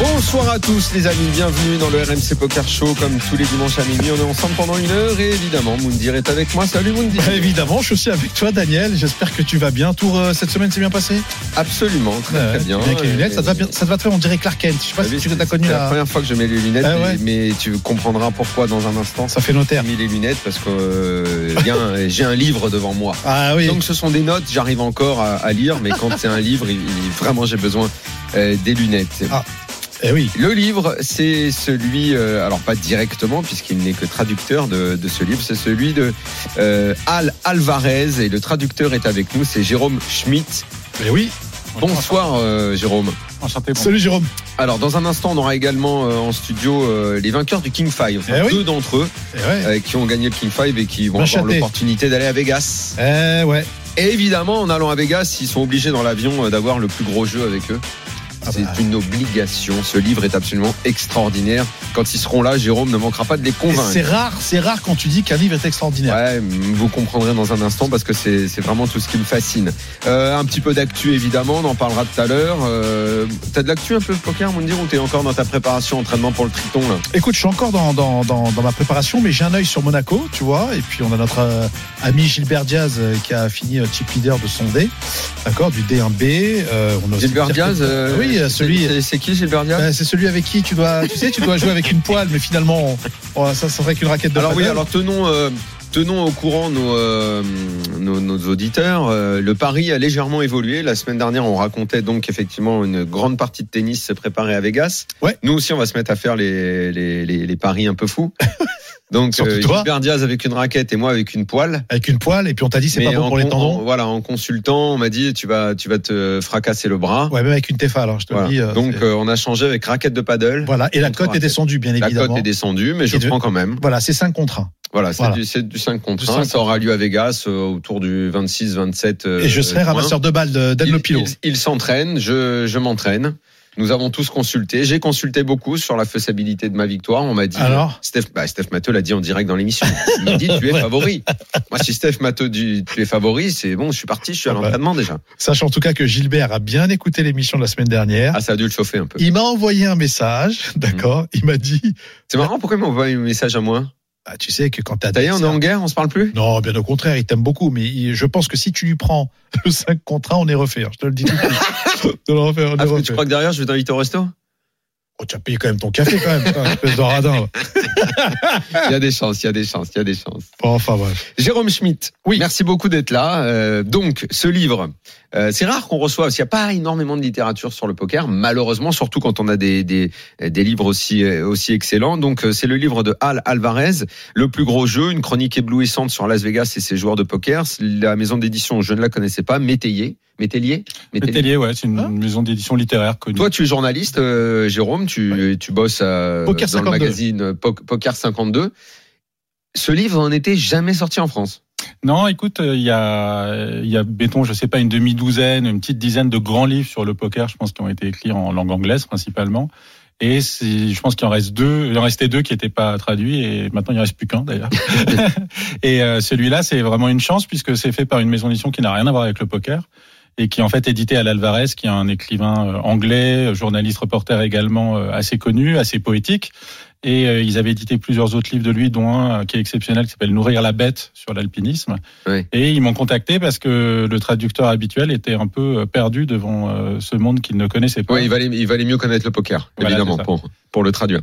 Bonsoir à tous les amis, bienvenue dans le RMC Poker Show comme tous les dimanches à minuit. On est ensemble pendant une heure et évidemment Moundir est avec moi. Salut Moundir. Bah, évidemment, je suis aussi avec toi Daniel. J'espère que tu vas bien. Tour euh, cette semaine s'est bien passé? Absolument, très, Ouais, très bien. Avec les lunettes, ça te va bien. Ça te va très, on dirait Clark Kent. Je sais pas si tu l'as connu c'est la là. première fois que je mets les lunettes, Ah ouais. mais, mais tu comprendras pourquoi dans un instant. Ça fait J'ai notaire. mis les lunettes parce que euh, j'ai un livre devant moi. Ah oui. Donc ce sont des notes, j'arrive encore à, à lire, mais quand c'est un livre, il, il- vraiment j'ai besoin euh, des lunettes. Ah. Eh oui. Le livre, c'est celui, euh, alors pas directement, puisqu'il n'est que traducteur de, de ce livre, c'est celui de euh, Al Alvarez, et le traducteur est avec nous, c'est Jérôme Schmitt. Eh oui. Bonsoir euh, Jérôme. Enchanté. Salut Jérôme. Alors dans un instant, on aura également euh, en studio euh, les vainqueurs du King 5, enfin, Eh oui. deux d'entre eux Eh ouais. euh, qui ont gagné le King 5 et qui vont avoir l'opportunité d'aller à Vegas. Eh ouais. Et évidemment, en allant à Vegas, ils sont obligés dans l'avion d'avoir le plus gros jeu avec eux. Ah C'est bah. une obligation. Ce livre est absolument extraordinaire. Quand ils seront là, Jérôme ne manquera pas de les convaincre. C'est rare, c'est rare quand tu dis qu'un livre est extraordinaire. Ouais, vous comprendrez dans un instant parce que c'est vraiment tout ce qui me fascine. Euh, un petit peu d'actu évidemment, on en parlera tout à l'heure. Euh, T'as de l'actu un peu poker, Mondir, ou t'es encore dans ta préparation, entraînement pour le Triton là? Écoute, je suis encore dans, dans, dans, dans ma préparation, mais j'ai un œil sur Monaco, tu vois. Et puis on a notre euh, ami Gilbert Diaz qui a fini chip leader de son D, d'accord, du D1B. Euh, on a aussi Gilbert Diaz euh, Oui, celui. c'est- qui Gilbert Diaz Euh, c'est celui avec qui tu dois, tu sais, tu dois jouer avec une poêle, mais finalement, on- on- ça serait qu'une raquette de Alors oui, alors tenons, euh, tenons au courant nos, euh, nos, nos auditeurs. Euh, le pari a légèrement évolué. La semaine dernière, on racontait donc effectivement une grande partie de tennis se préparer à Vegas. Ouais. Nous aussi, on va se mettre à faire les, les, les, les paris un peu fous. Donc euh. Gilbert Diaz avec une raquette et moi avec une poêle. avec une poêle, et puis on t'a dit c'est pas bon pour les tendons. en- voilà, en consultant, on m'a dit tu vas tu vas te fracasser le bras. Ouais, même avec une Tefa, alors je te Voilà. le dis. euh, donc euh, on a changé avec raquette de paddle. voilà, et la cote est descendue, bien La évidemment. cote est descendue, mais je de- prends quand même. Voilà, c'est 5 contre 1. Voilà, c'est Voilà. du, c'est du 5 contre Du 1. 5 Ça aura lieu à Vegas euh, autour du 26-27. et je serai ramasseur de balles d'Anne Pilot. il- il s'entraîne, je, je m'entraîne. Nous avons tous consulté. J'ai consulté beaucoup sur la faisabilité de ma victoire. On m'a dit. Alors Steph, bah, Steph Matteux l'a dit en direct dans l'émission. Il m'a dit tu es favori. Moi, si Steph Matteux dit tu es favori, c'est bon, je suis parti, je suis à Ah bah. l'entraînement déjà. Sache en tout cas que Gilbert a bien écouté l'émission de la semaine dernière. Ah, ça a dû le chauffer un peu. Il m'a envoyé un message, d'accord Il m'a dit, C'est marrant, pourquoi il m'envoie un message à moi? Ah, tu sais que quand y est, on est en guerre, on se parle plus? Non, bien au contraire, il t'aime beaucoup, mais je pense que si tu lui prends le 5 contre 1, on est refait. hein, Je te le dis tout de suite. On est refait, on est Ah, refait. tu crois que derrière, je vais t'inviter au resto? Oh, tu as payé quand même ton café, quand même, putain, espèce de radin. Il y a des chances, il y a des chances, il y a des chances. Bon, enfin, bref. Jérôme Schmitt, Oui. merci beaucoup d'être là. Euh, donc, ce livre, euh, c'est rare qu'on reçoive, qu'il n'y a pas énormément de littérature sur le poker, malheureusement, surtout quand on a des, des, des livres aussi, euh, aussi excellents. Donc, euh, c'est le livre de Al Alvarez, Le plus gros jeu, une chronique éblouissante sur Las Vegas et ses joueurs de poker. La maison d'édition, je ne la connaissais pas, Métayer. Métellier Métellier, ouais, c'est une Hein maison d'édition littéraire connue. Toi, tu es journaliste, euh, Jérôme, tu, tu bosses euh, Poker dans le 52. magazine euh, Po- Poker 52. Ce livre n'en était jamais sorti en France. Non, écoute, euh, il y a, il y a, béton, je sais pas, une demi-douzaine, une petite dizaine de grands livres sur le poker, je pense, qui ont été écrits en langue anglaise principalement. Et je pense qu'il en reste deux, il en restait deux qui n'étaient pas traduits et maintenant il en reste plus qu'un d'ailleurs. et euh, celui-là, c'est vraiment une chance puisque c'est fait par une maison d'édition qui n'a rien à voir avec le poker et qui est en fait édité à l'Alvarez, qui est un écrivain euh, anglais, journaliste, reporter également euh, assez connu, assez poétique. Et euh, ils avaient édité plusieurs autres livres de lui, dont un euh, qui est exceptionnel, qui s'appelle Nourrir la bête sur l'alpinisme. Oui. Et ils m'ont contacté parce que le traducteur habituel était un peu euh, perdu devant euh, ce monde qu'il ne connaissait pas. Oui, il valait, il valait mieux connaître le poker, Voilà, évidemment, pour, pour le traduire.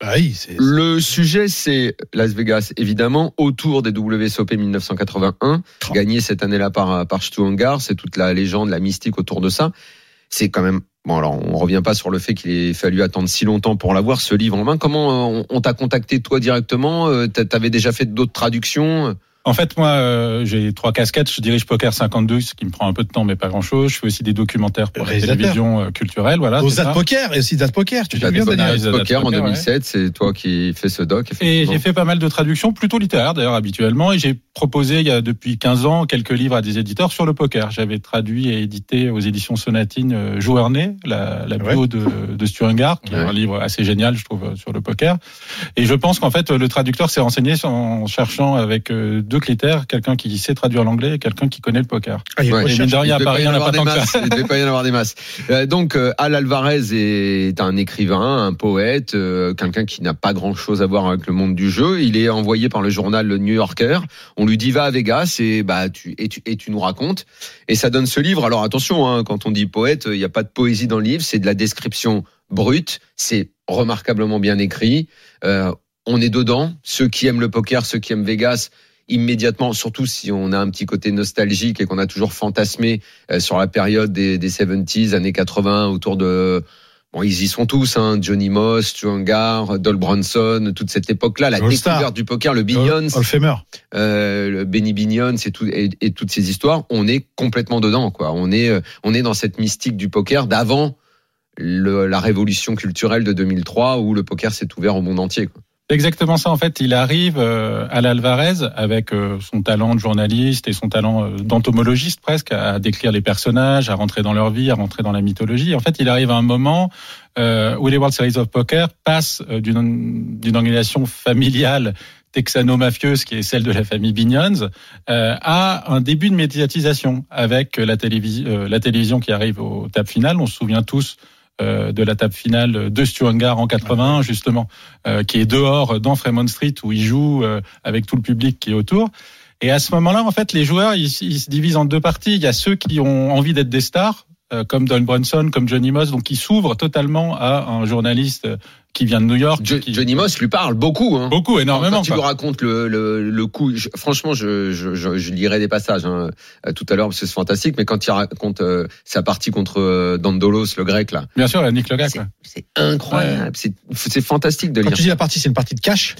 Bah oui, c'est. Le sujet, c'est Las Vegas, évidemment, autour des WSOP 1981, Oh. gagné cette année-là par, par Stu Ungar. C'est toute la légende, la mystique autour de ça. C'est quand même. Bon, alors, on revient pas sur le fait qu'il ait fallu attendre si longtemps pour l'avoir, ce livre en main. Comment euh, on, t'a contacté, toi, directement? Euh, t'a- T'avais déjà fait d'autres traductions? En fait, moi, euh, j'ai trois casquettes. Je dirige Poker 52, ce qui me prend un peu de temps, mais pas grand-chose. Je fais aussi des documentaires pour la télévision euh, culturelle. Voilà. Aux. Zad Poker et aussi Zad Poker. Tu souviens, déconne Daniel de poker en Poker, ouais. 2007, c'est toi qui fais ce doc. Et j'ai fait pas mal de traductions, plutôt littéraires d'ailleurs habituellement, et j'ai proposé il y a depuis 15 ans quelques livres à des éditeurs sur le poker. J'avais traduit et édité aux éditions Sonatine euh, Joueur né, la, la bio Ouais. de, de Sturengar, qui est un livre assez génial, je trouve, euh, sur le poker. Et je pense qu'en fait, le traducteur s'est renseigné en cherchant avec euh, deux critères, quelqu'un qui sait traduire l'anglais et quelqu'un qui connaît le poker. Ah, il Ouais. Et Il à devait Paris, pas y en avoir des masses. Euh, donc, euh, Al Alvarez est un écrivain, un poète, euh, quelqu'un qui n'a pas grand-chose à voir avec le monde du jeu. Il est envoyé par le journal Le New Yorker. On lui dit va à Vegas et bah tu et tu, et tu nous racontes. Et ça donne ce livre. Alors attention, hein, quand on dit poète, il n'y a pas de poésie dans le livre. C'est de la description brute. C'est remarquablement bien écrit. Euh, on est dedans. Ceux qui aiment le poker, ceux qui aiment Vegas, immédiatement, surtout si on a un petit côté nostalgique et qu'on a toujours fantasmé euh, sur la période des, des 70s, années 80, autour de... Bon, ils y sont tous, hein, Johnny Moss, Stuangar, Dol Bronson, toute cette époque-là, la découverte du poker, le Billions, euh, le Benny Binions et, tout, et, et toutes ces histoires, on est complètement dedans, quoi. On est, euh, on est dans cette mystique du poker d'avant la révolution culturelle de 2003 où le poker s'est ouvert au monde entier. Quoi. C'est exactement ça. En fait, il arrive euh, à l'Alvarez avec euh, son talent de journaliste et son talent euh, d'entomologiste presque à décrire les personnages, à rentrer dans leur vie, à rentrer dans la mythologie. En fait, il arrive à un moment euh, où les World Series of Poker passent euh, d'une d'une organisation familiale texano-mafieuse qui est celle de la famille Bignons euh, à un début de médiatisation avec la, télévis euh, la télévision qui arrive aux tables finales. On se souvient tous euh, de la table finale de Stuangar en 81 justement, euh, qui est dehors dans Fremont Street où il joue euh, avec tout le public qui est autour. Et à ce moment-là, en fait, les joueurs ils, ils se divisent en deux parties. Il y a ceux qui ont envie d'être des stars, euh, comme Don Brunson, comme Johnny Moss, donc qui s'ouvrent totalement à un journaliste euh, qui vient de New York. Jo- qui- Johnny Moss lui parle beaucoup. Hein. Beaucoup, énormément. Quand tu lui racontes le, le, le coup, je- franchement, je, je, je, je lirai des passages hein, euh, tout à l'heure parce que c'est fantastique, mais quand il raconte euh, sa partie contre euh, Dandolos, le grec, là, Bien sûr, Nick c'est ouais. c'est incroyable, c'est c'est fantastique de Quand lire. tu dis la partie, c'est une partie de cash?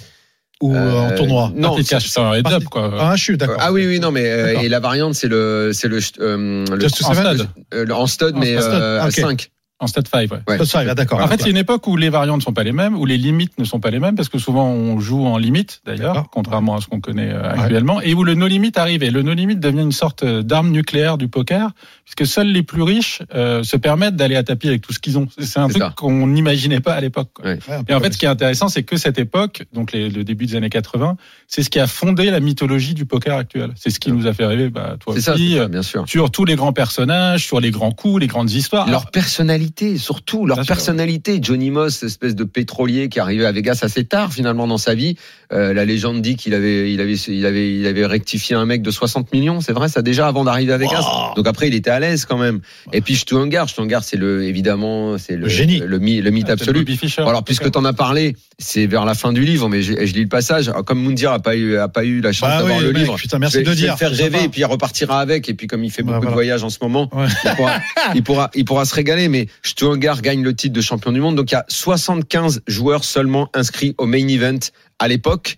Ou Euh, en tournoi Non, Partie de cash, c'est un heads up, Partie- quoi. Ah, je suis d'accord. Ah oui, oui, non, mais euh, et la variante, c'est le, c'est le, euh, le en stud. euh, le- en stud, En mais stud, euh, à ok. 5. En stade 5, ouais. Ouais. Ça, ça, ah, d'accord. En fait, c'est une époque où les variantes ne sont pas les mêmes, où les limites ne sont pas les mêmes, parce que souvent on joue en limite, d'ailleurs, contrairement à ce qu'on connaît euh, actuellement, et où le no limit arrive. Et le no limit devient une sorte euh, d'arme nucléaire du poker, puisque seuls les plus riches euh, se permettent d'aller à tapis avec tout ce qu'ils ont. C'est un truc qu'on n'imaginait pas à l'époque. quoi. Ouais. Et en fait, ce qui est intéressant, c'est que cette époque, donc les- le début des années 80, c'est ce qui a fondé la mythologie du poker actuel. C'est ce qui nous a fait rêver, bah, toi ça, aussi, ça, euh, bien sûr. sur tous les grands personnages, sur les grands coups, les grandes histoires. Leur personnalité, surtout leur Bien sûr. personnalité. Johnny Moss, espèce de pétrolier qui est arrivé à Vegas assez tard finalement dans sa vie. Euh, la légende dit qu'il avait, il avait, il avait, il avait rectifié un mec de 60 millions. C'est vrai, ça déjà avant d'arriver à Vegas. Wow. Donc après, il était à l'aise quand même. Et puis Stuangar, Stuangar, c'est le, évidemment, c'est le, Le génie. le, mythe Ah, absolu. Fischer. Alors, puisque tu en as parlé, c'est vers la fin du livre, mais je, je lis le passage. Alors, Comme Moundir a pas eu, a pas eu la chance Bah d'avoir oui, le mec, livre, putain, merci je vais, de le je vais dire. le faire rêver sympa. et puis il repartira avec. Et puis comme il fait Ouais, beaucoup de voyages en ce moment, Ouais. il, pourra, il, pourra, il pourra se régaler. Mais Stuangar gagne le titre de champion du monde. Donc il y a 75 joueurs seulement inscrits au main event à l'époque.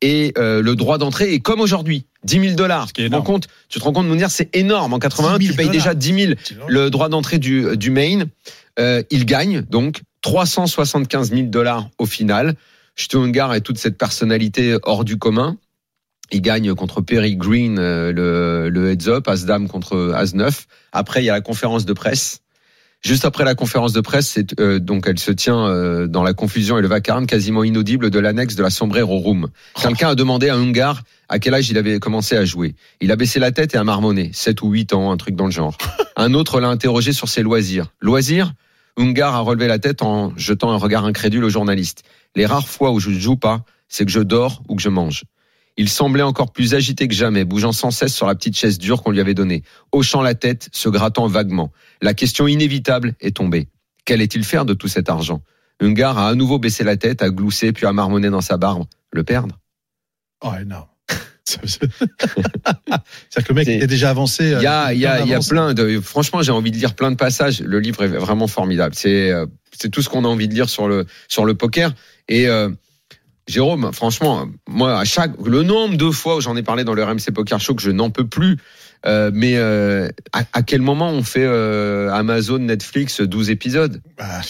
Et euh, le droit d'entrée est comme aujourd'hui, 10 000 dollars. Tu te rends compte, tu te rends compte, Mounir, c'est énorme. En 81, 10 tu 000 payes déjà 10 000 C'est le droit d'entrée du, du main. Euh, il gagne donc 375 000 dollars au final. Stuangar et toute cette personnalité hors du commun. Il gagne contre Perry Green euh, le, le heads up, As-Dame contre As-9. Après, il y a la conférence de presse. Juste après la conférence de presse, c'est, euh, donc elle se tient euh, dans la confusion et le vacarme quasiment inaudible de l'annexe de la Sombrero Room. Quelqu'un a demandé à Ungar à quel âge il avait commencé à jouer. Il a baissé la tête et a marmonné. 7 ou 8 ans, un truc dans le genre. Un autre l'a interrogé sur ses loisirs. Loisirs Ungar a relevé la tête en jetant un regard incrédule au journaliste. Les rares fois où je ne joue pas, c'est que je dors ou que je mange. Il semblait encore plus agité que jamais, bougeant sans cesse sur la petite chaise dure qu'on lui avait donnée, hochant la tête, se grattant vaguement. La question inévitable est tombée. Qu'allait-il faire de tout cet argent? Ungar a à nouveau baissé la tête, a gloussé, puis a marmonné dans sa barbe. Le perdre? Oh, énorme. C'est-à-dire que le mec C'est- était déjà avancé. Il y a, euh, y a, y a plein de. Franchement, j'ai envie de lire plein de passages. Le livre est vraiment formidable. C'est, euh, c'est tout ce qu'on a envie de lire sur le sur le poker. Et euh, Jérôme, franchement, moi, à chaque le nombre de fois où j'en ai parlé dans le RMC Poker Show que je n'en peux plus. euh, mais euh, à, quel moment on fait euh, Amazon, Netflix 12 épisodes? Bah,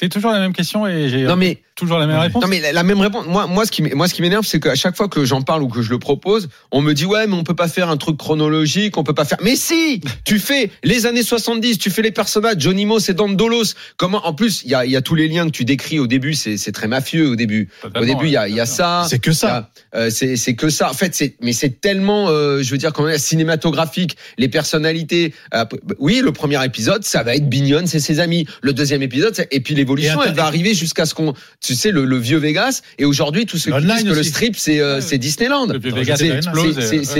C'est toujours la même question et j'ai mais toujours la même réponse. non mais la, la même réponse. Moi, moi, ce qui, moi, ce qui m'énerve, c'est qu'à chaque fois que j'en parle ou que je le propose, on me dit ouais, mais on peut pas faire un truc chronologique, on peut pas faire. Mais si, tu fais les années 70, tu fais les personnages, Johnny Moss et Dan Dolos. Comment En plus, il y a, il y a tous les liens que tu décris au début. C'est, c'est très mafieux au début. Au début, il y a, y a ça. c'est que ça. Euh, c'est c'est que ça. En fait, c'est mais c'est tellement, euh, je veux dire, quand même cinématographique, les personnalités. Euh, oui, le premier épisode, ça va être Bignon, c'est ses amis. Le deuxième épisode, c'est- et puis l'évolution, elle va arriver jusqu'à ce qu'on, tu sais, le, le vieux Vegas. Et aujourd'hui, tous ceux qui disent que le strip, c'est euh, Disneyland.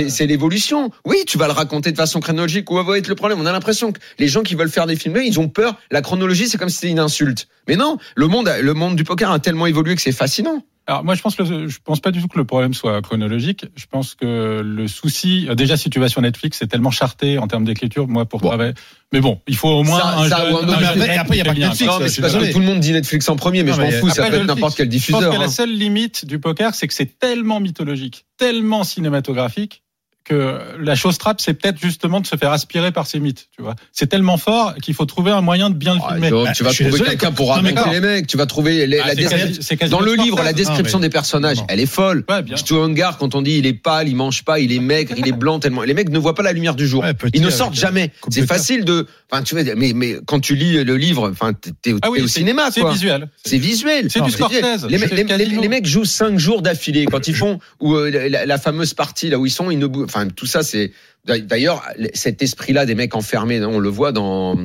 C'est- l'évolution. Oui, tu vas le raconter de façon chronologique. Où va être le problème? On a l'impression que les gens qui veulent faire des films, ils ont peur. La chronologie, c'est comme si c'était une insulte. Mais non, le monde, le monde du poker a tellement évolué que c'est fascinant. Alors moi je pense que le- je pense pas du tout que le problème soit chronologique. Je pense que le souci euh, déjà si tu vas sur Netflix c'est tellement charté en termes d'écriture moi pour Bon. travailler. Mais bon il faut au moins Ça- un ça jeune- ou un Non, mais après- il y a pas bien. Netflix, Non, mais c'est parce que tout le monde dit Netflix en premier, mais Non, je m'en fous, ça peut être n'importe quel Je pense diffuseur. que la hein. seule limite du poker, c'est que c'est tellement mythologique, tellement cinématographique que la chose trappe, c'est peut-être justement de se faire aspirer par ces mythes. Tu vois, c'est tellement fort qu'il faut trouver un moyen de bien le Ah, filmer. Tu vas trouver quelqu'un pour raconter les mecs. Tu vas trouver les- Ah, la quasi- Dans le livre, la Scorsese. description Non, mais- des personnages, non. elle est folle. Ouais, bien. Stu Ungar, quand on dit il est pâle, il mange pas, il est maigre, il est blanc tellement. Les mecs ne voient pas la lumière du jour. Ouais, petit Ils ne sortent euh, jamais. C'est facile de. Enfin, tu vois, mais mais quand tu lis le livre, enfin, t'es Ah oui, au c'est- cinéma, C'est visuel. C'est visuel. C'est du Scorsese. Les, mecs- jouent cinq jours d'affilée. Quand ils font ou euh, la, fameuse partie là où ils sont, ils ne Enfin, tout ça, c'est d'ailleurs cet esprit-là des mecs enfermés. On le voit dans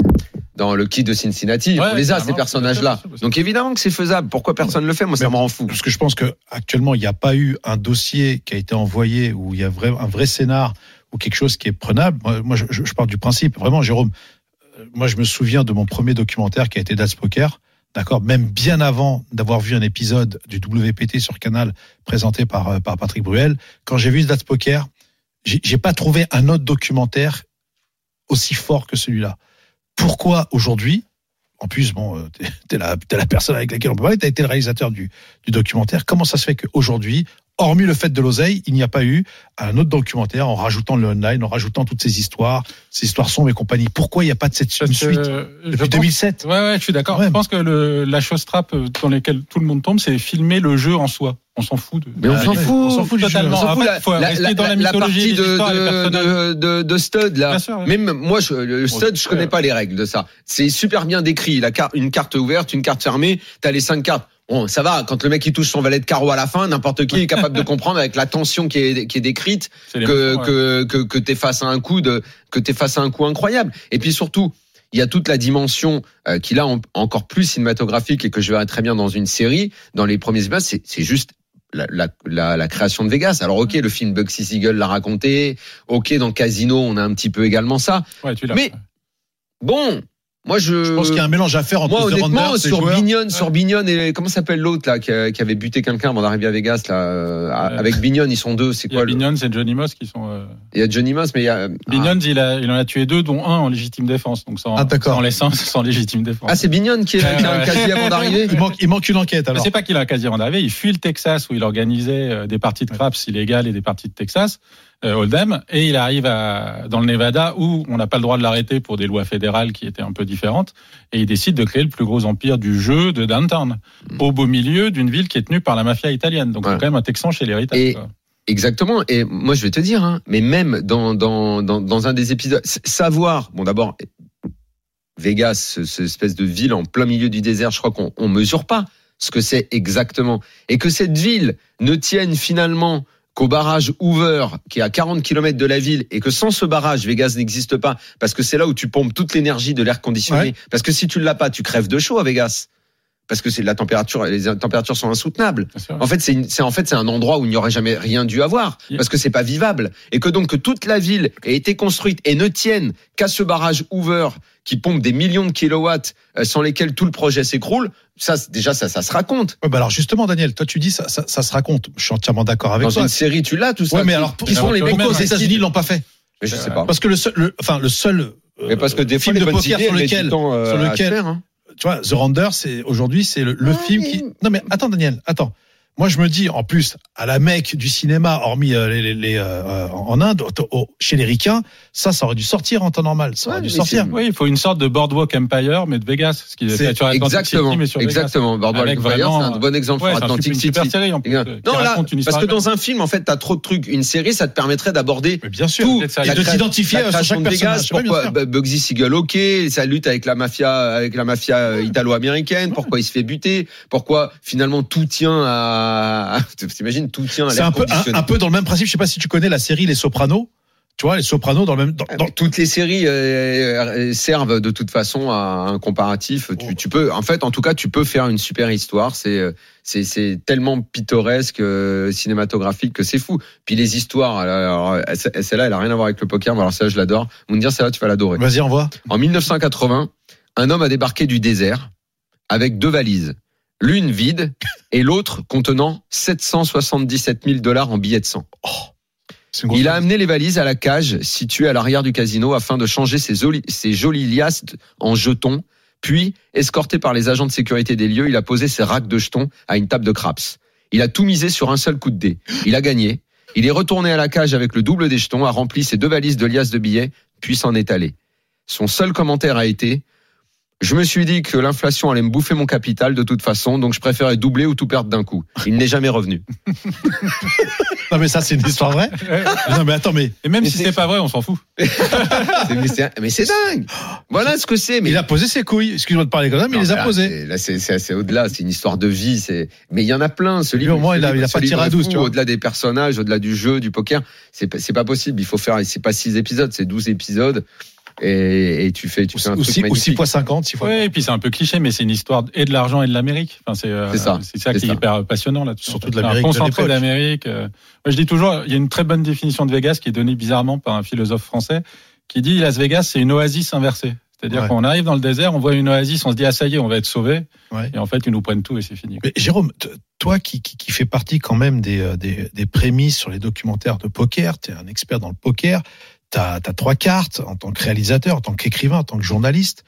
dans le kit de Cincinnati. Ouais, on les a ces personnages-là. Donc évidemment que c'est faisable. Pourquoi personne ne le fait? Moi, ça Mais- me rend fou. Parce que je pense que actuellement il n'y a pas eu un dossier qui a été envoyé où il y a vrai, un vrai scénar ou quelque chose qui est prenable. Moi, moi, je, je, je pars du principe, vraiment, Jérôme. euh, Moi, je me souviens de mon premier documentaire qui a été Das Poker. D'accord, même bien avant d'avoir vu un épisode du WPT sur Canal présenté par euh, par Patrick Bruel, quand j'ai vu Das Poker, j'ai pas trouvé un autre documentaire aussi fort que celui-là. Pourquoi aujourd'hui En plus, bon, euh, t'es- la, la personne avec laquelle on peut parler. T'as été le réalisateur du, du documentaire. Comment ça se fait qu'aujourd'hui, hormis le fait de l'oseille, il n'y a pas eu un autre documentaire en rajoutant le online, en rajoutant toutes ces histoires, ces histoires sombres et compagnie Pourquoi il n'y a pas de cette suite euh, depuis pense- 2007 Ouais, ouais, je suis d'accord. Je pense que le, la chose trappe dans laquelle tout le monde tombe, c'est filmer le jeu en soi. On s'en fout. De, Mais on Ah, s'en ouais, fout. on s'en fout. Totalement. On fout, la, faut la- rester la- dans la la mythologie, partie de, de, de, de, de Stud, là. Bien sûr, ouais. Même moi, je, le Stud, je connais pas les règles de ça. C'est super bien décrit. La carte, une carte ouverte, une carte fermée. T'as les cinq cartes. Bon, ça va. Quand le mec il touche son valet de carreau à la fin, n'importe qui est capable de comprendre avec la tension qui est, qui est décrite que mots, ouais. que que, que t'es face à un coup de que t'es face à un coup incroyable. Et puis surtout, il y a toute la dimension euh, qui là en- encore plus cinématographique et que je verrai très bien dans une série. Dans les premiers épisodes, c'est juste la, la, la, la création de Vegas. Alors ok, le film Bugsy Siegel l'a raconté. Ok, dans Casino, on a un petit peu également ça. Ouais, tu. Mais- Bon, moi je. Je pense qu'il y a un mélange à faire entre moi, honnêtement, Randers et sur. Bignon, sur Bignon et comment s'appelle l'autre là qui, a- qui avait buté quelqu'un avant d'arriver à Vegas là euh, avec Bignon, ils sont deux. C'est Il y a quoi le- et Johnny Moss qui sont. Euh... Il y a Johnny Moss, mais il y a. Binions, il, a, il en a tué deux, dont un en légitime défense. Donc sans, Ah, d'accord. sans laissance, sans légitime défense. Ah, c'est Bignon qui est qui a un casier avant d'arriver. Il manque, il manque une enquête Mais alors. c'est pas qu'il a quasi d'arriver, il fuit le Texas où il organisait euh, des parties de craps illégales et des parties de Texas, euh, Hold'em, et il arrive à, dans le Nevada où on n'a pas le droit de l'arrêter pour des lois fédérales qui étaient un peu différentes, et il décide de créer le plus gros empire du jeu de downtown, au beau milieu d'une ville qui est tenue par la mafia italienne. Donc c'est quand même un Texan chez l'héritage. Et-. Exactement. Et moi, je vais te dire, hein, mais même dans, dans, dans, dans un des épisodes, savoir, bon, d'abord, Vegas, ce- cette espèce de ville en plein milieu du désert, je crois qu'on on mesure pas ce que c'est exactement. Et que cette ville ne tienne finalement qu'au barrage Hoover, qui est à 40 km de la ville, et que sans ce barrage, Vegas n'existe pas, parce que c'est là où tu pompes toute l'énergie de l'air conditionné. Ouais. Parce que si tu ne l'as pas, tu crèves de chaud à Vegas. Parce que c'est la température, les températures sont insoutenables. En fait, c'est en fait c'est un endroit où il n'y aurait jamais rien dû avoir parce que c'est pas vivable et que donc que toute la ville ait été construite et ne tienne qu'à ce barrage Hoover qui pompe des millions de kilowatts euh, sans lesquels tout le projet s'écroule. Ça, déjà, ça, ça se raconte. Ouais, bah alors justement, Daniel, toi tu dis ça, ça, ça se raconte. Je suis entièrement d'accord avec Dans toi. une série, tu l'as tout ça. Ouais, mais alors qui sont les mecs aux États-Unis l'ont pas fait Mais Je sais pas. Parce que le seul, le- enfin le seul euh, Mais parce que des fois, film de poker sur lequel, temps, euh, sur lequel faire, hein. Tu vois, The Render, c'est aujourd'hui c'est le, le Ouais, film mais- qui. Non mais attends Daniel, attends. Moi, je me dis, en plus, à la mecque du cinéma, hormis euh, les, les- les, euh, en Inde, au- chez les ricains, ça, ça aurait dû sortir en temps normal. Ça aurait Ouais, dû sortir. Oui, il faut une sorte de Boardwalk Empire, mais de Vegas. Ce qui est sur Atlantic Exactement, City, mais sur Vegas. exactement. Boardwalk Avec Empire, c'est vraiment- un bon exemple Ouais, sur c'est un Atlantic City. super série en plus. Non, là, parce que dans un film, en fait, t'as trop de trucs. Une série, ça te permettrait d'aborder bien sûr. tout. Et de t'identifier création chaque Vegas, personnage. Pourquoi Bugsy Siegel, ok, sa lutte avec la mafia, avec la mafia italo-américaine, pourquoi il se fait buter, pourquoi finalement tout tient à, t'imagines, tout tient à C'est l'air un peu, un, conditionné. un peu dans le même principe. Je sais pas si tu connais la série Les Sopranos. Tu vois, Les Sopranos dans le même. Dans, dans- Toutes les séries euh, euh, servent de toute façon à un comparatif. Tu, tu peux, en fait, en tout cas, tu peux faire une super histoire. C'est euh, c'est tellement pittoresque, euh, cinématographique que c'est fou. Puis les histoires, alors, ce- celle-là, elle a rien à voir avec le poker. mais Alors ça, je l'adore. Vous me dire, celle-là, tu vas l'adorer. Vas-y, envoie. En 1980, un homme a débarqué du désert avec deux valises. L'une vide et l'autre contenant 777 000 dollars en billets de sang. Grosse Il a amené les valises à la cage située à l'arrière du casino afin de changer ses, ses jolies liasses en jetons. Puis, escorté par les agents de sécurité des lieux, il a posé ses racks de jetons à une table de craps. Il a tout misé sur un seul coup de dé. Il a gagné. Il est retourné à la cage avec le double des jetons, a rempli ses deux valises de liasses de billets, puis s'en est allé. Son seul commentaire a été Je me suis dit que l'inflation allait me bouffer mon capital de toute façon, donc je préférais doubler ou tout perdre d'un coup. Il n'est jamais revenu. Non, mais ça, c'est une histoire vraie. non, mais attends, mais Et même Mais si c'est- pas vrai, on s'en fout. Mais c'est dingue. Voilà ce que c'est. Mais il a posé ses couilles. Excuse-moi de parler comme ça, mais Non, il les a là, posées. c'est- Là, c'est au-delà. C'est une histoire de vie. C'est mais il y en a plein. Ce livre, au moins, ce il a- livre- il a pas tiré à est 12, fou, tu vois. Au-delà des personnages, au-delà du jeu, du poker, c'est pas- c'est pas possible. Il faut faire. C'est pas six épisodes, c'est 12 épisodes. Et, et tu fais, tu fais un Ou truc 6 magnifique. fois 50, 6 fois. Ouais, et puis c'est un peu cliché, mais c'est une histoire et de l'argent et de l'Amérique. Enfin, c'est euh, C'est ça, c'est ça qui est hyper passionnant là. Surtout de l'Amérique Concentré de l'Amérique. euh. Moi, je dis toujours, il y a une très bonne définition de Vegas qui est donnée bizarrement par un philosophe français qui dit Las Vegas, c'est une oasis inversée. C'est-à-dire Ouais. qu'on arrive dans le désert, on voit une oasis, on se dit ah ça y est, on va être sauvé. Ouais. Et en fait, ils nous prennent tout et c'est fini. Mais Jérôme, toi qui, qui, qui fais partie quand même des, euh, des, des prémices sur les documentaires de poker, tu es un expert dans le poker, tu as, trois cartes en tant que réalisateur, en tant qu'écrivain, en tant que journaliste.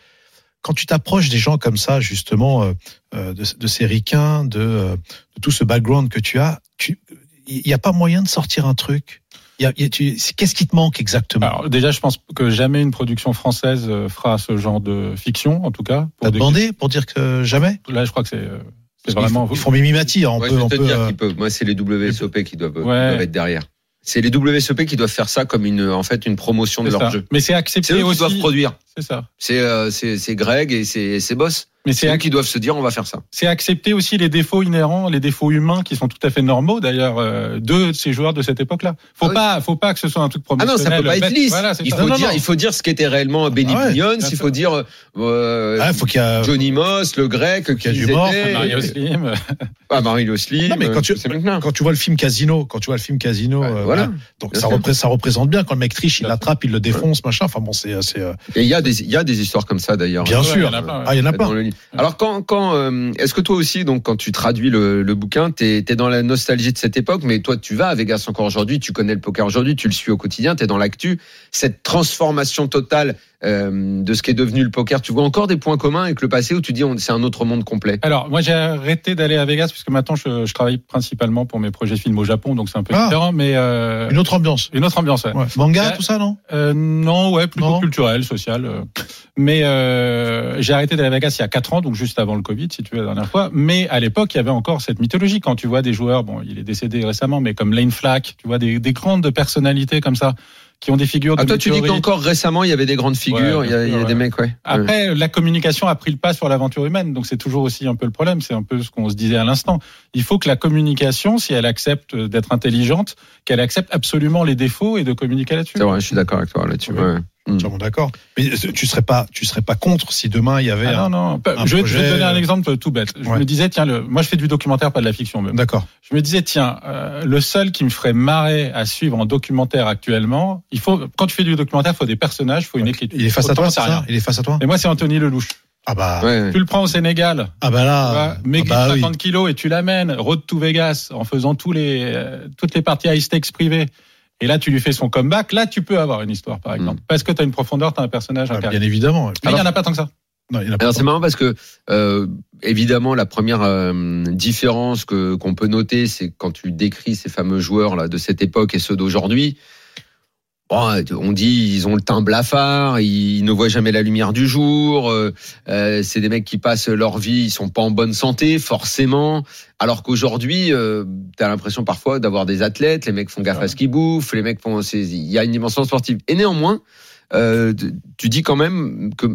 Quand tu t'approches des gens comme ça, justement, euh, euh, de, de ces ricains, de, euh, de tout ce background que tu as, tu- il n'y a pas moyen de sortir un truc Il y a- il y a- tu- c'est- Qu'est-ce qui te manque exactement? Alors déjà, je pense que jamais une production française euh, fera ce genre de fiction, en tout cas. pour T'as des- demandé pour dire que jamais? Là, je crois que c'est euh, c'est Ils font- vraiment. Ils font mimimati, hein, on Ouais, peut, je on peut, dire euh, qu'ils peuvent. Moi, c'est les WSOP qui doivent, qui Ouais. doivent être derrière. C'est les WSOP qui doivent faire ça comme une, en fait, une promotion de leur jeu. Mais c'est C'est accepté eux qui aussi. doivent produire. C'est ça. C'est euh, c'est c'est Greg et c'est ses boss. Mais C'est eux qui doivent se dire on va faire ça. c'est accepter aussi les défauts inhérents, les défauts humains qui sont tout à fait normaux d'ailleurs euh, de ces joueurs de cette époque-là. Faut Ah oui. pas, faut pas que ce soit un truc Ah non, promotionnel. ça peut pas être lisse. Voilà, il ça. faut Non, dire, non. il faut dire ce qu'était réellement Benny Ah ouais, Il faut dire euh, ah, faut qu'il y a, Johnny Moss, le grec, qui qu'il y a du mort. Mario Slim. Ah, Mario Slim. Non, mais quand tu- quand tu vois le film Casino, quand tu vois le film Casino, Ouais, euh, voilà. donc ça représente, ça représente bien quand le mec triche, il l'attrape, il le défonce, machin. Enfin bon, c'est, euh, Et il y a des, il y a des histoires comme ça d'ailleurs. bien sûr. il y en a plein, livre. Alors quand, quand euh, est-ce que toi aussi donc quand tu traduis le, le bouquin, t'es es dans la nostalgie de cette époque, mais toi tu vas à Vegas encore aujourd'hui, tu connais le poker aujourd'hui, tu le suis au quotidien, t'es dans l'actu. Cette transformation totale euh, de ce qui est devenu le poker, tu vois encore des points communs avec le passé où tu dis on- c'est un autre monde complet. Alors, moi, j'ai arrêté d'aller à Vegas puisque maintenant, je, je travaille principalement pour mes projets films au Japon, donc c'est un peu Ah. différent, mais euh, Une autre ambiance. une autre ambiance. ouais. Ouais. Manga, Ouais. tout ça, non? Euh, non, ouais, plutôt Non. culturel, social. euh. Mais euh, j'ai arrêté d'aller à Vegas il y a 4 ans, donc juste avant le Covid, si tu veux, la dernière fois. Mais à l'époque, il y avait encore cette mythologie. Quand tu vois des joueurs, bon, il est décédé récemment, mais comme Lane Flack, tu vois des, des grandes personnalités comme ça, qui ont des figures de Ah, toi tu dis qu'encore récemment il y avait des grandes figures, Ouais, il y a, il y a bien sûr, des mecs ouais. Après, la communication a pris le pas sur l'aventure humaine, donc c'est toujours aussi un peu le problème. C'est un peu ce qu'on se disait à l'instant. Il faut que la communication, si elle accepte d'être intelligente, qu'elle accepte absolument les défauts et de communiquer là-dessus. C'est vrai, je suis d'accord avec toi là-dessus. Ouais. Mm. Entièrement d'accord. Mais euh, tu serais pas, tu serais pas contre si demain il y avait. Ah un- non, non. un je, vais, je vais te donner un euh, exemple tout bête. Je ouais. me disais, tiens, le, moi je fais du documentaire, pas de la fiction. D'accord. Je me disais, tiens, euh, le seul qui me ferait marrer à suivre en documentaire actuellement, il faut, quand tu fais du documentaire, il faut des personnages, il faut une écriture. Il est face à toi, c'est rien. Il est face à toi Et moi, c'est Anthony Lelouch. Ah bah, Ouais, ouais. Tu le prends au Sénégal, ah bah là. maigri ah bah de oui. 50 kilos et tu l'amènes road to Vegas en faisant tous les, euh, toutes les parties high stakes privées. Et là, tu lui fais son comeback. Là, tu peux avoir une histoire, par exemple. Parce que tu as une profondeur, tu as un personnage, Ah, bien évidemment. Mais il n'y en a pas tant que ça. Non, il a pas Alors c'est marrant parce que euh, évidemment la première euh, différence que qu'on peut noter, c'est quand tu décris ces fameux joueurs là de cette époque et ceux d'aujourd'hui. Bon, on dit ils ont le teint blafard, ils ne voient jamais la lumière du jour. euh, euh, c'est des mecs qui passent leur vie, ils sont pas en bonne santé forcément. Alors qu'aujourd'hui, euh, t'as l'impression parfois d'avoir des athlètes, les mecs font gaffe à ce qu'ils bouffent, les mecs font, il y a une dimension sportive. Et néanmoins, euh, tu dis quand même que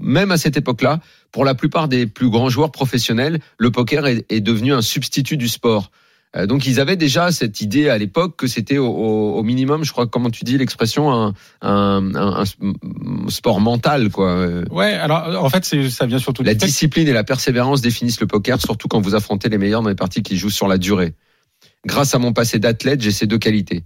même à cette époque-là, pour la plupart des plus grands joueurs professionnels, le poker est devenu un substitut du sport. Euh, donc ils avaient déjà cette idée à l'époque que c'était au, minimum, je crois, comment tu dis l'expression, un, un- un- un sport mental, quoi. Euh, Ouais, alors en fait, ça vient surtout La du fait discipline et la persévérance définissent le poker, surtout quand vous affrontez les meilleurs dans les parties qui jouent sur la durée. Grâce à mon passé d'athlète, j'ai ces deux qualités.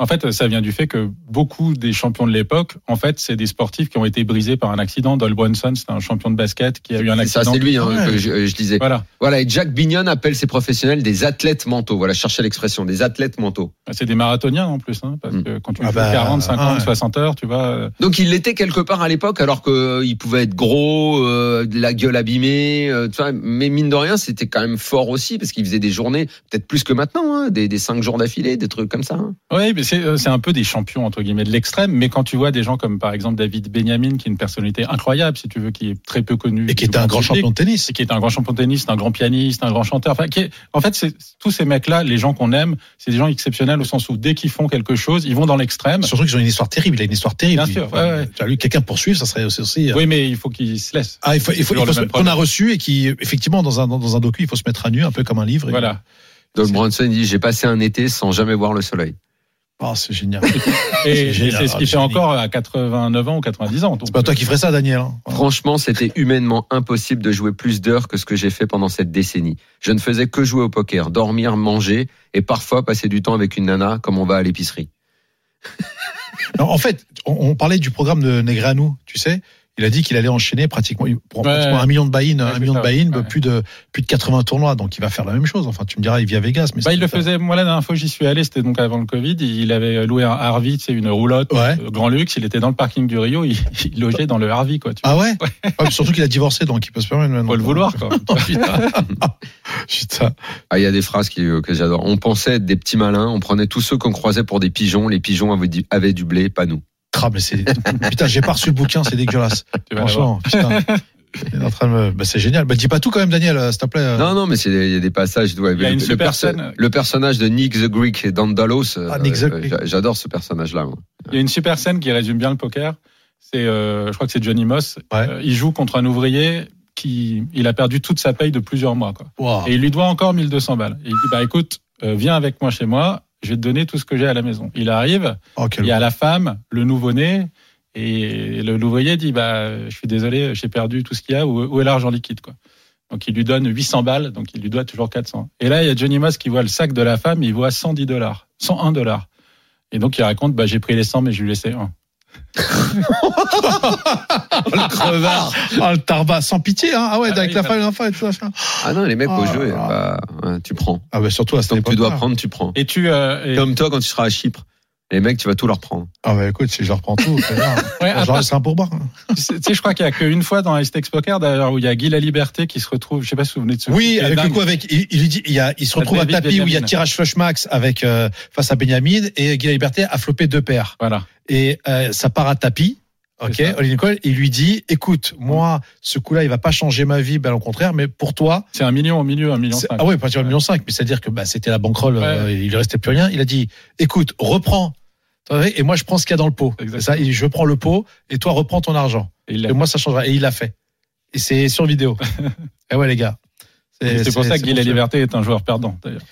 En fait, ça vient du fait que beaucoup des champions de l'époque, en fait, c'est des sportifs qui ont été brisés par un accident. Dol Brunson, c'est un champion de basket qui a eu un Ça, accident. c'est lui hein, Ouais. que je, je disais. Voilà, Voilà, et Jack Bignon appelle ses professionnels des athlètes mentaux. Voilà, cherchez l'expression, des athlètes mentaux. c'est des marathoniens en plus, hein, parce Mm. que quand tu Ah fais bah, 40, 50, ouais. 60 heures, tu vois. euh, Donc il l'était quelque part à l'époque, alors qu'il pouvait être gros, euh, de la gueule abîmée, euh, tu vois, mais mine de rien, c'était quand même fort aussi, parce qu'il faisait des journées, peut-être plus que maintenant, hein, des, des cinq jours d'affilée, des trucs comme ça. hein. Oui, mais c'est euh, c'est un peu des champions entre guillemets de l'extrême. Mais quand tu vois des gens comme par exemple David Benjamin, qui est une personnalité incroyable, si tu veux, qui est très peu connu Et qui était un grand public, champion de tennis. et qui est un grand champion de tennis, un grand pianiste, un grand chanteur. Enfin, qui est- en fait, c'est tous ces mecs-là, les gens qu'on aime, c'est des gens exceptionnels au sens où dès qu'ils font quelque chose, ils vont dans l'extrême. Surtout qu'ils ont une histoire terrible. Il a une histoire terrible. Bien sûr, ouais, ouais. Tu as lu quelqu'un poursuivre, ça serait aussi. aussi, euh, Oui, mais il faut qu'ils se laissent. Ah, il faut, il il qu'on a reçu et qui, effectivement, dans un, dans un docu, il faut se mettre à nu, un peu comme un livre. Et- Voilà. Don Bronson dit, j'ai passé un été sans jamais voir le soleil. Oh, c'est génial. Et C'est ce ah, qu'il fait génie. encore à 89 ans ou 90 ans. C'est pas toi qui ferais ça, Daniel. hein. Franchement, c'était humainement impossible de jouer plus d'heures que ce que j'ai fait pendant cette décennie. Je ne faisais que jouer au poker, dormir, manger et parfois passer du temps avec une nana comme on va à l'épicerie. En fait, on, on parlait du programme de Negreanu, tu sais. Il a dit qu'il allait enchaîner pratiquement, pour Ouais. pratiquement un million de buy-in, un million de buy-in, ouais. plus de plus de 80 tournois. Donc il va faire la même chose. Enfin, tu me diras, il vit à Vegas, mais Bah, il le faisait. Moi, la dernière fois j'y suis allé, c'était donc avant le Covid. Il avait loué un Harvey, c'est une roulotte, Ouais. euh, grand luxe. Il était dans le parking du Rio. Il, il logeait dans le Harvey, quoi. Tu Ah ouais, Ouais, mais Surtout qu'il a divorcé, donc il peut se permettre maintenant. faut le vouloir, quoi. Putain. Putain. Ah, il y a des phrases qui, que j'adore. On pensait être des petits malins, on prenait tous ceux qu'on croisait pour des pigeons. Les pigeons avaient du, avaient du blé, pas nous. Mais c'est putain, j'ai pas reçu le bouquin, c'est dégueulasse. Franchement, putain. Me- bah, c'est génial. Bah, dis pas tout quand même, Daniel, euh, s'il te plaît. Non, non, mais il y a des passages. ouais, Il y a le, une le super perso- scène. le personnage de Nick the Greek d'Andalos, euh, Ah, Nick the euh, j'adore ce personnage-là. Il y a une super scène qui résume bien le poker. C'est, euh, je crois que c'est Johnny Moss. Ouais. Euh, il joue contre un ouvrier qui, il a perdu toute sa paye de plusieurs mois, quoi. Wow. Et il lui doit encore 1200 balles. Et il dit, bah écoute, euh, viens avec moi chez moi. Je vais te donner tout ce que j'ai à la maison. Il arrive. Oh, Il y a la femme, le nouveau-né, et le l'ouvrier dit bah je suis désolé, j'ai perdu tout ce qu'il y a, où, où est l'argent liquide quoi. Donc il lui donne 800 balles, donc il lui doit toujours 400. Et là il y a Johnny Moss qui voit le sac de la femme, il voit 110 dollars, 101 dollars. Et donc il raconte bah j'ai pris les 100 mais je lui ai laissé un. le crevard. Ah, le tarbat, sans pitié, hein. Ah ouais, Ah, avec la femme et l'enfant et tout ça. Ah non, les mecs au Oh jeu, là. bah, ouais, tu prends. Ah bah surtout à cette Donc tu dois prendre, tu prends. Et tu euh, et- Comme toi quand tu seras à Chypre. Les mecs, tu vas tout leur prendre. Ah bah écoute, si je reprends tout, c'est bien. ouais, part- un pourboire. tu sais, je crois qu'il y a qu'une fois dans Ice Poker d'ailleurs où il y a Guy La Liberté qui se retrouve, je sais pas si vous vous souvenez de ce Oui, avec le coup avec il, il lui dit il, y a, il se retrouve à tapis où il y a tirage flush max avec euh, face à Benjamin et Guy Liberté a flopé deux paires Voilà. et euh, ça part à tapis. Ok. Olivier Nicole, il lui dit, écoute, moi, ce coup-là, il va pas changer ma vie, ben au contraire, mais pour toi, C'est un million au milieu, un million cinq. ah ouais, pas le million cinq, mais c'est-à-dire que bah, c'était la banquerolle, euh, Ouais. il lui restait plus rien. Il a dit, écoute, reprends, et moi je prends ce qu'il y a dans le pot. Ça, je prends le pot et toi reprends ton argent. Et moi ça changera. Et il l'a fait. Et c'est sur vidéo. et ouais les gars. C'est pour ça que Guy La Liberté est un joueur perdant, d'ailleurs.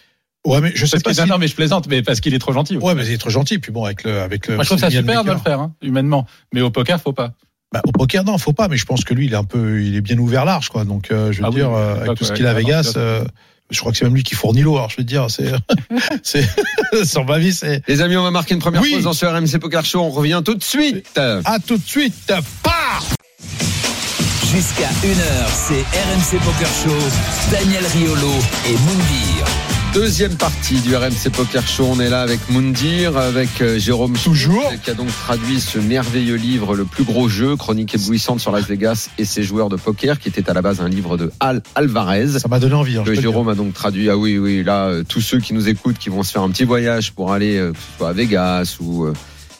Ouais, mais je sais Parce pas si. Non, non, mais je plaisante, mais parce qu'il est trop gentil. Ouais, mais il est trop gentil. Puis bon, avec le, avec le. Moi, je trouve ça super de le faire, hein, humainement. Mais au poker, faut pas. Bah, au poker, non, faut pas. Mais je pense que lui, il est un peu, il est bien ouvert large, quoi. Donc, euh, je veux Ah dire, oui, euh, avec pas tout ce qu'il a à avec Vegas, euh, je crois que c'est même lui qui fournit l'eau. Alors, je veux dire, c'est, c'est, sur ma vie, c'est. Les amis, on va marquer une première Oui. pause dans ce RMC Poker Show. On revient tout de suite. À tout de suite. Pars Jusqu'à 1h, c'est RMC Poker Show. Daniel Riolo et Moundir. Deuxième partie du RMC Poker Show. On est là avec Moundir, avec euh, Jérôme Toujours. Qui a donc traduit ce merveilleux livre, Le plus gros jeu, chronique éblouissante sur Las Vegas et ses joueurs de poker, qui était à la base un livre de Al Alvarez. Ça m'a donné envie. hein, que Jérôme a donc traduit. Ah oui, oui, là, euh, tous ceux qui nous écoutent, qui vont se faire un petit voyage pour aller, euh, que ce soit à Vegas ou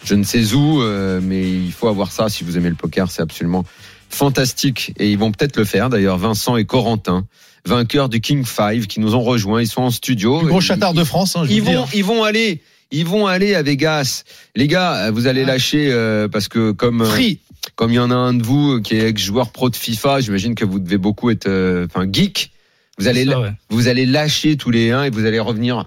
je ne sais où, mais il faut avoir ça si vous aimez le poker, c'est absolument fantastique. Et ils vont peut-être le faire d'ailleurs, Vincent et Corentin, vainqueurs du King 5, qui nous ont rejoints. Ils sont en studio. gros chatard de France. hein, je ils vont, dire. ils vont aller, ils vont aller à Vegas. Les gars, vous allez lâcher euh, parce que comme euh, comme il y en a un de vous qui est ex-joueur pro de FIFA, j'imagine que vous devez beaucoup être, euh, enfin geek. Vous allez, C'est ça, ouais. vous allez lâcher tous les uns et vous allez revenir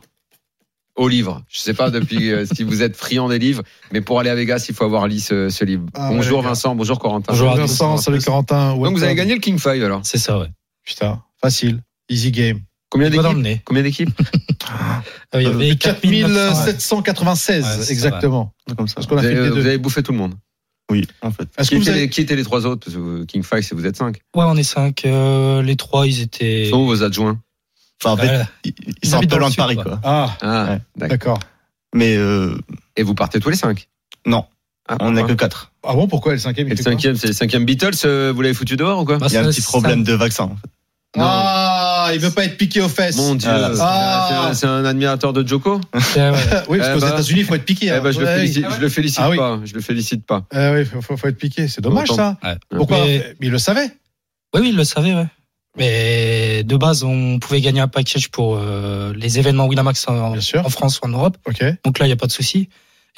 au livre. Je sais pas depuis euh, si vous êtes friand des livres, mais pour aller à Vegas, il faut avoir lu ce, ce livre. Ah ouais, bonjour. Vincent, bonjour Corentin. Bonjour. Vincent, salut Corentin. Donc vous avez gagné le King 5 alors? C'est ça, ouais. Putain, facile. Easy game. Combien d'équipes. Combien d'équipes? Euh, Il y avait 4900, ouais. 4796, Ouais, c'est exactement. Comme ça. Vous avez, vous bouffé tout le monde. Oui, en fait. Qui que vous étaient, avez... les, qui étaient les trois autres? King 5, c'est vous êtes 5. Ouais, on est 5. les trois, ils étaient. Sont vos adjoints? Enfin, en fait, Ouais, ils Ils dans loin de Paris, quoi. Ah, Ah, Ouais. d'accord. Mais euh, Et vous partez tous les 5 non, ah, on n'a que quatre. Ah bon, pourquoi le cinquième le cinquième, c'est le cinquième Beatles, euh, vous l'avez foutu dehors ou quoi? Bah, Il y a un ça, petit ça- problème de vaccin. en fait. Ah, il veut pas être piqué aux fesses. Mon Dieu, Ah, c'est ah. un- un admirateur de Joko? Ouais. oui, parce Eh qu'aux bah. États-Unis, il faut être piqué. Eh hein. ben, je, le Ouais, je le félicite Ah oui. pas. Je le félicite pas. Eh oui, faut, faut, faut être piqué. C'est dommage Autant. ça. Ouais. Pourquoi? Mais- Mais il le savait. Oui, oui, il le savait, ouais. Mais de base, on pouvait gagner un package pour euh, les événements Winamax en, en France ou en Europe. Ok. Donc là, il n'y a pas de souci.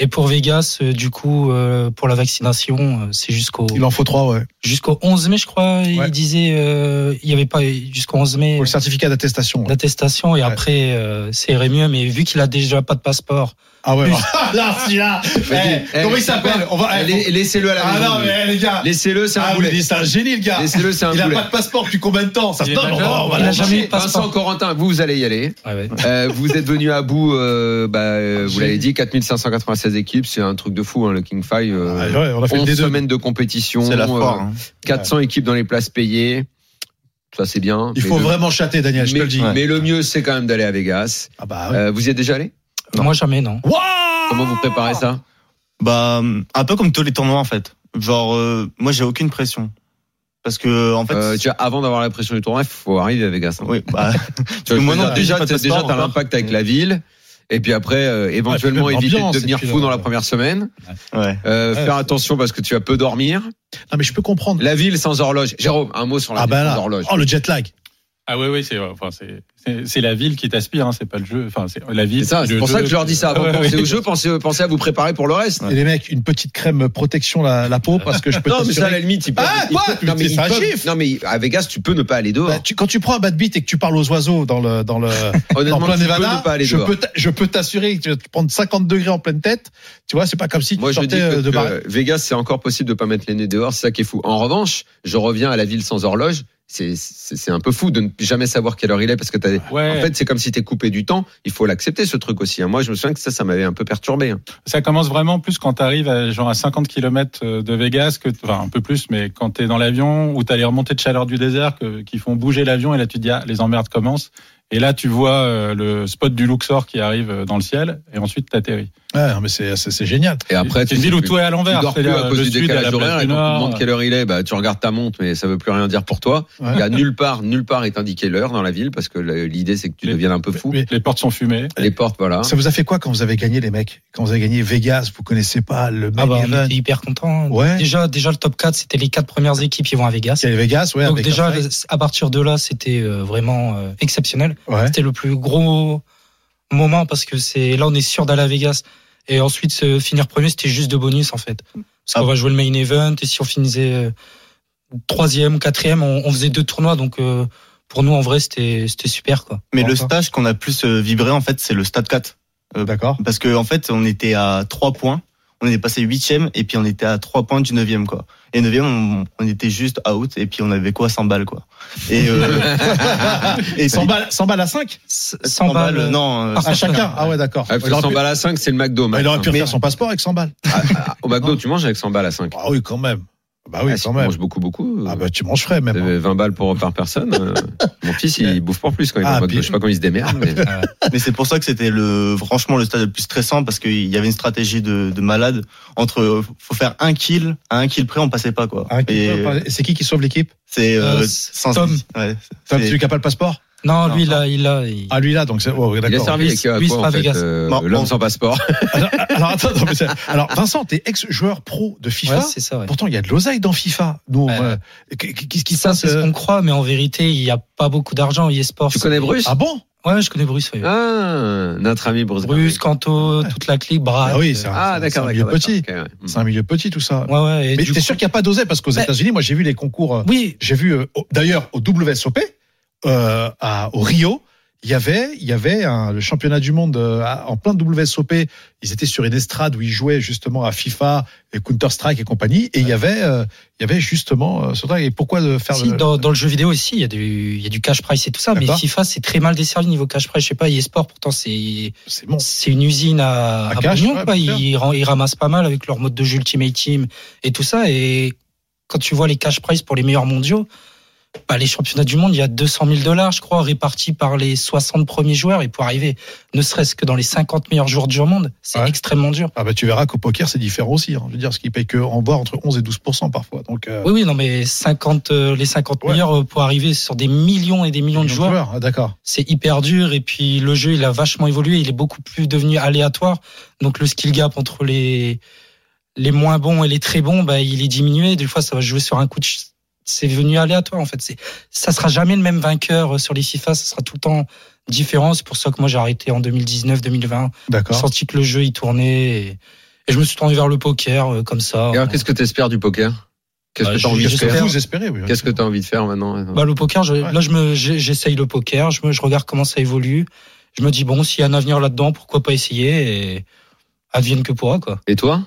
Et pour Vegas, euh, du coup, euh, pour la vaccination, euh, c'est jusqu'au Il en faut trois, ouais. jusqu'au 11 mai, je crois. Ouais. Il disait, euh, il n'y avait pas jusqu'au 11 mai Pour le certificat d'attestation. ouais. d'attestation. Et Ouais. après, euh, ça irait mieux. Mais vu qu'il a déjà pas de passeport, Ah ouais. là, celui-là. Eh, Eh, comment il s'appelle On va. Eh, la- Laissez-le à la Ah maison. non, mais les gars. Laissez-le, c'est un Ah, vous boulet. dites, c'est un génie, le gars. Laissez-le, c'est un Il a boulet. pas de passeport depuis combien de temps Ça se Il donne. on va Il a le jamais. Vincent Corentin, vous, vous allez y aller. ouais, ouais. Euh, vous êtes venu à bout, euh, bah, euh, vous l'avez dit, 4596 équipes, c'est un truc de fou, hein, le King Five. Euh, Ah, ouais, on a fait le 11 D2. semaines de compétition, C'est la euh, foire. hein. 400 équipes dans les places payées. Ça, c'est bien. Il faut le- vraiment chatter, Daniel, je te mais, le dis. mais le mieux, c'est quand même d'aller à Vegas. Ah bah ouais. Euh, vous y êtes déjà allé? Moi, jamais, non. Comment vous préparez ça? Bah, un peu comme tous les tournois, en fait. Genre, euh, moi, j'ai aucune pression. Parce que, en fait. euh, tu vois, Avant d'avoir la pression du tournoi, il faut arriver à Vegas. hein. oui, bah, Moi non déjà, t'as- déjà, l'impact avec la ville. Et puis après, euh, éventuellement, même éviter de devenir fou dans la première semaine. ouais. Euh, Ouais. Faire attention parce que tu vas peu dormir. Non, mais je peux comprendre. La ville sans horloge. Jérôme, un mot sur la Ah ville bah sans là. horloge. Oh, le jet lag. Ah oui, oui, c'est enfin, c'est- la ville qui t'aspire, hein, c'est pas le jeu. Enfin, c'est la ville. C'est pour jeu. ça que je leur dis ça. Avant Ah ouais, ouais. au jeu, pensez, pensez à vous préparer pour le reste. Et les mecs, une petite crème protection la, la peau parce que je peux Non, mais ça, à la limite, ils peuvent. Ah, ils peuvent- non, mais ils peuvent- non, mais à Vegas, tu peux ne pas aller dehors. Bah, tu- quand tu prends un bad beat et que tu parles aux oiseaux dans le dans le Honnêtement, en plein tu peux Nevada, ne pas aller je dehors. peux je peux t'assurer que tu vas te prendre 50 degrés en pleine tête. Tu vois, c'est pas comme si tu Moi, je dis sortais que, euh, de que bar. Vegas, c'est encore possible de pas mettre les nez dehors. C'est ça qui est fou. En revanche, je reviens à la ville sans horloge. C'est, un peu fou de ne jamais savoir quelle heure il est parce que t'as. Ouais. En fait, c'est comme si t'es coupé du temps. Il faut l'accepter, ce truc aussi. hein. Moi, je me souviens que ça, ça m'avait un peu perturbé. hein. Ça commence vraiment plus quand tu arrives à, genre à 50 km de Vegas, que, enfin un peu plus, mais quand tu es dans l'avion, où tu as les remontées de chaleur du désert que- qui font bouger l'avion, et là tu te dis, ah, les emmerdes commencent. Et là, tu vois euh, le spot du Luxor qui arrive euh, dans le ciel, et ensuite t'atterris. Ouais, non, mais c'est c'est c'est génial. Et après, c'est une ville où tout est à tu l'envers. dors plus c'est-à-dire à cause le du décalage la horaire. Et quand on te Nord. demande quelle heure il est, bah, tu regardes ta montre, mais ça veut plus rien dire pour toi. Ouais. Il y a nulle part, nulle part est indiqué l'heure dans la ville parce que l'idée, c'est que tu Mais- deviennes un peu fou. mais- Les portes sont fumées. Les portes, voilà. Ça vous a fait quoi quand vous avez gagné les mecs? Quand vous avez gagné Vegas, vous connaissez pas le Ah bah, on event était hyper contents. Ouais. Déjà, déjà, le top 4, c'était les quatre premières équipes qui vont à Vegas. Il y Vegas, ouais. Donc déjà, à partir de là, c'était euh, vraiment euh, exceptionnel. Ouais. C'était le plus gros moment parce que c'est là, on est sûr d'aller à Vegas. Et ensuite, se finir premier, c'était juste de bonus en fait. Parce qu'on Ah. va jouer le main event et si on finissait euh, troisième, quatrième, on, on faisait deux tournois. Donc euh, pour nous, en vrai, c'était super quoi. Mais le stage qu'on a plus euh, vibré, en fait, c'est le stade 4. Euh, D'accord. Parce que, en fait, on était à 3 points. On est passé huitième et puis on était à 3 points du neuvième, quoi. Et neuvième, on, on était juste out et puis on avait quoi? 100 balles, quoi. Et, euh, et 100 balles, 100 balles à 5 100 balles. euh, non. euh, par À chacun Ah ouais, d'accord. Ah, Il aurait 100 pu- balles à 5, c'est le McDo. il aurait pu maintenant. faire son passeport avec 100 balles. Ah, ah, Au McDo, tu manges avec 100 balles à 5. Ah oui, quand même. Bah oui, Ah, si quand tu même. manges beaucoup, beaucoup. Ah bah tu manges frais même. hein. euh, 20 balles pour par personne. euh, mon fils, il bouffe pas plus quand il est Ah, en mode, puis- je sais pas comment il se démerde. mais- Mais c'est pour ça que c'était le, franchement, le stade le plus stressant parce qu'il y avait une stratégie de, de malade entre, euh, faut faire un kill, à un kill près, on passait pas, quoi. Ah, Et C'est qui qui sauve l'équipe? C'est, euh, Euh, Tom. ouais, Tom, c'est- celui qui a pas le passeport? Non, Non, lui, non. là, il a. il- Ah lui là, donc c'est. Oh, Il a d'accord. servi avec quoi, en fait, euh, Bon, l'homme bon. sans passeport. Alors, alors, attends, non, mais c'est- alors Vincent, t'es ex-joueur pro de FIFA. Ouais, c'est ça, ouais. Pourtant, il y a de l'oseille dans FIFA. Nous, Ouais. euh, qu'est-ce qui se Ça, passe c'est ce euh, qu'on croit, mais en vérité, il n'y a pas beaucoup d'argent au eSports. Tu connais Bruce Ah bon? Ouais, je connais Bruce. ouais. Ah, notre ami Bruce. Bruce, Kanto, toute la clique, Brad. Ah oui, c'est un, Ah, un milieu petit. d'accord, ok, ouais. C'est un milieu petit tout ça. Ouais, ouais. et Mais t'es coup- sûr qu'il n'y a pas d'oseille? Parce qu'aux Bah- États-Unis, moi j'ai vu les concours. euh, Oui, J'ai vu euh, au- d'ailleurs au WSOP euh, à, au Rio. Il y avait, il y avait un, le championnat du monde euh, en plein WSOP. Ils étaient sur une estrade où ils jouaient justement à FIFA et Counter Strike et compagnie. Et il y avait, euh, il y avait justement euh, ce truc. Et pourquoi de faire si, le... dans, dans le jeu vidéo aussi, il y, a du, il y a du cash price et tout ça, mais. FIFA, c'est très mal desservi niveau cash price. Je sais pas, eSport, pourtant, c'est C'est bon. c'est une usine à, À à cash, ouais, quoi. Ils, ils ramassent pas mal avec leur mode de jeu Ultimate Team et tout ça. Et quand tu vois les cash price pour les meilleurs mondiaux, bah, les championnats du monde, il y a 200 000 dollars, je crois, répartis par les 60 premiers joueurs. Et pour arriver, ne serait-ce que dans les 50 meilleurs joueurs du monde, c'est Ouais. extrêmement dur. Ah bah tu verras qu'au poker c'est différent aussi. Hein. Je veux dire, ce qui paye que en entre 11 et 12% parfois. Donc euh, Oui, oui, non, mais 50, euh, les 50 Ouais. meilleurs euh, pour arriver sur des millions et des millions de joueurs. Ah, D'accord. c'est hyper dur et puis le jeu il a vachement évolué, il est beaucoup plus devenu aléatoire. Donc le skill gap entre les les moins bons et les très bons, bah il est diminué. Des fois ça va jouer sur un coup de c'est devenu aléatoire en fait. C'est ça sera jamais le même vainqueur euh, sur les FIFA, ça sera tout le temps différent. C'est pour ça que moi j'ai arrêté en 2019-2020. J'ai D'accord. senti que le jeu il tournait et, et je me suis tourné vers le poker euh, comme ça. Et alors, qu'est-ce que tu espères du poker? Qu'est-ce Bah, que tu as envie de faire? Vous espérez, oui. Qu'est-ce que tu as envie de faire maintenant? Bah, le poker, je- Ouais. là, je me, j'ai- j'essaye le poker, je, me, je regarde comment ça évolue. Je me dis, bon, s'il y a un avenir là-dedans, pourquoi pas essayer et advienne que pourra, quoi. Et toi?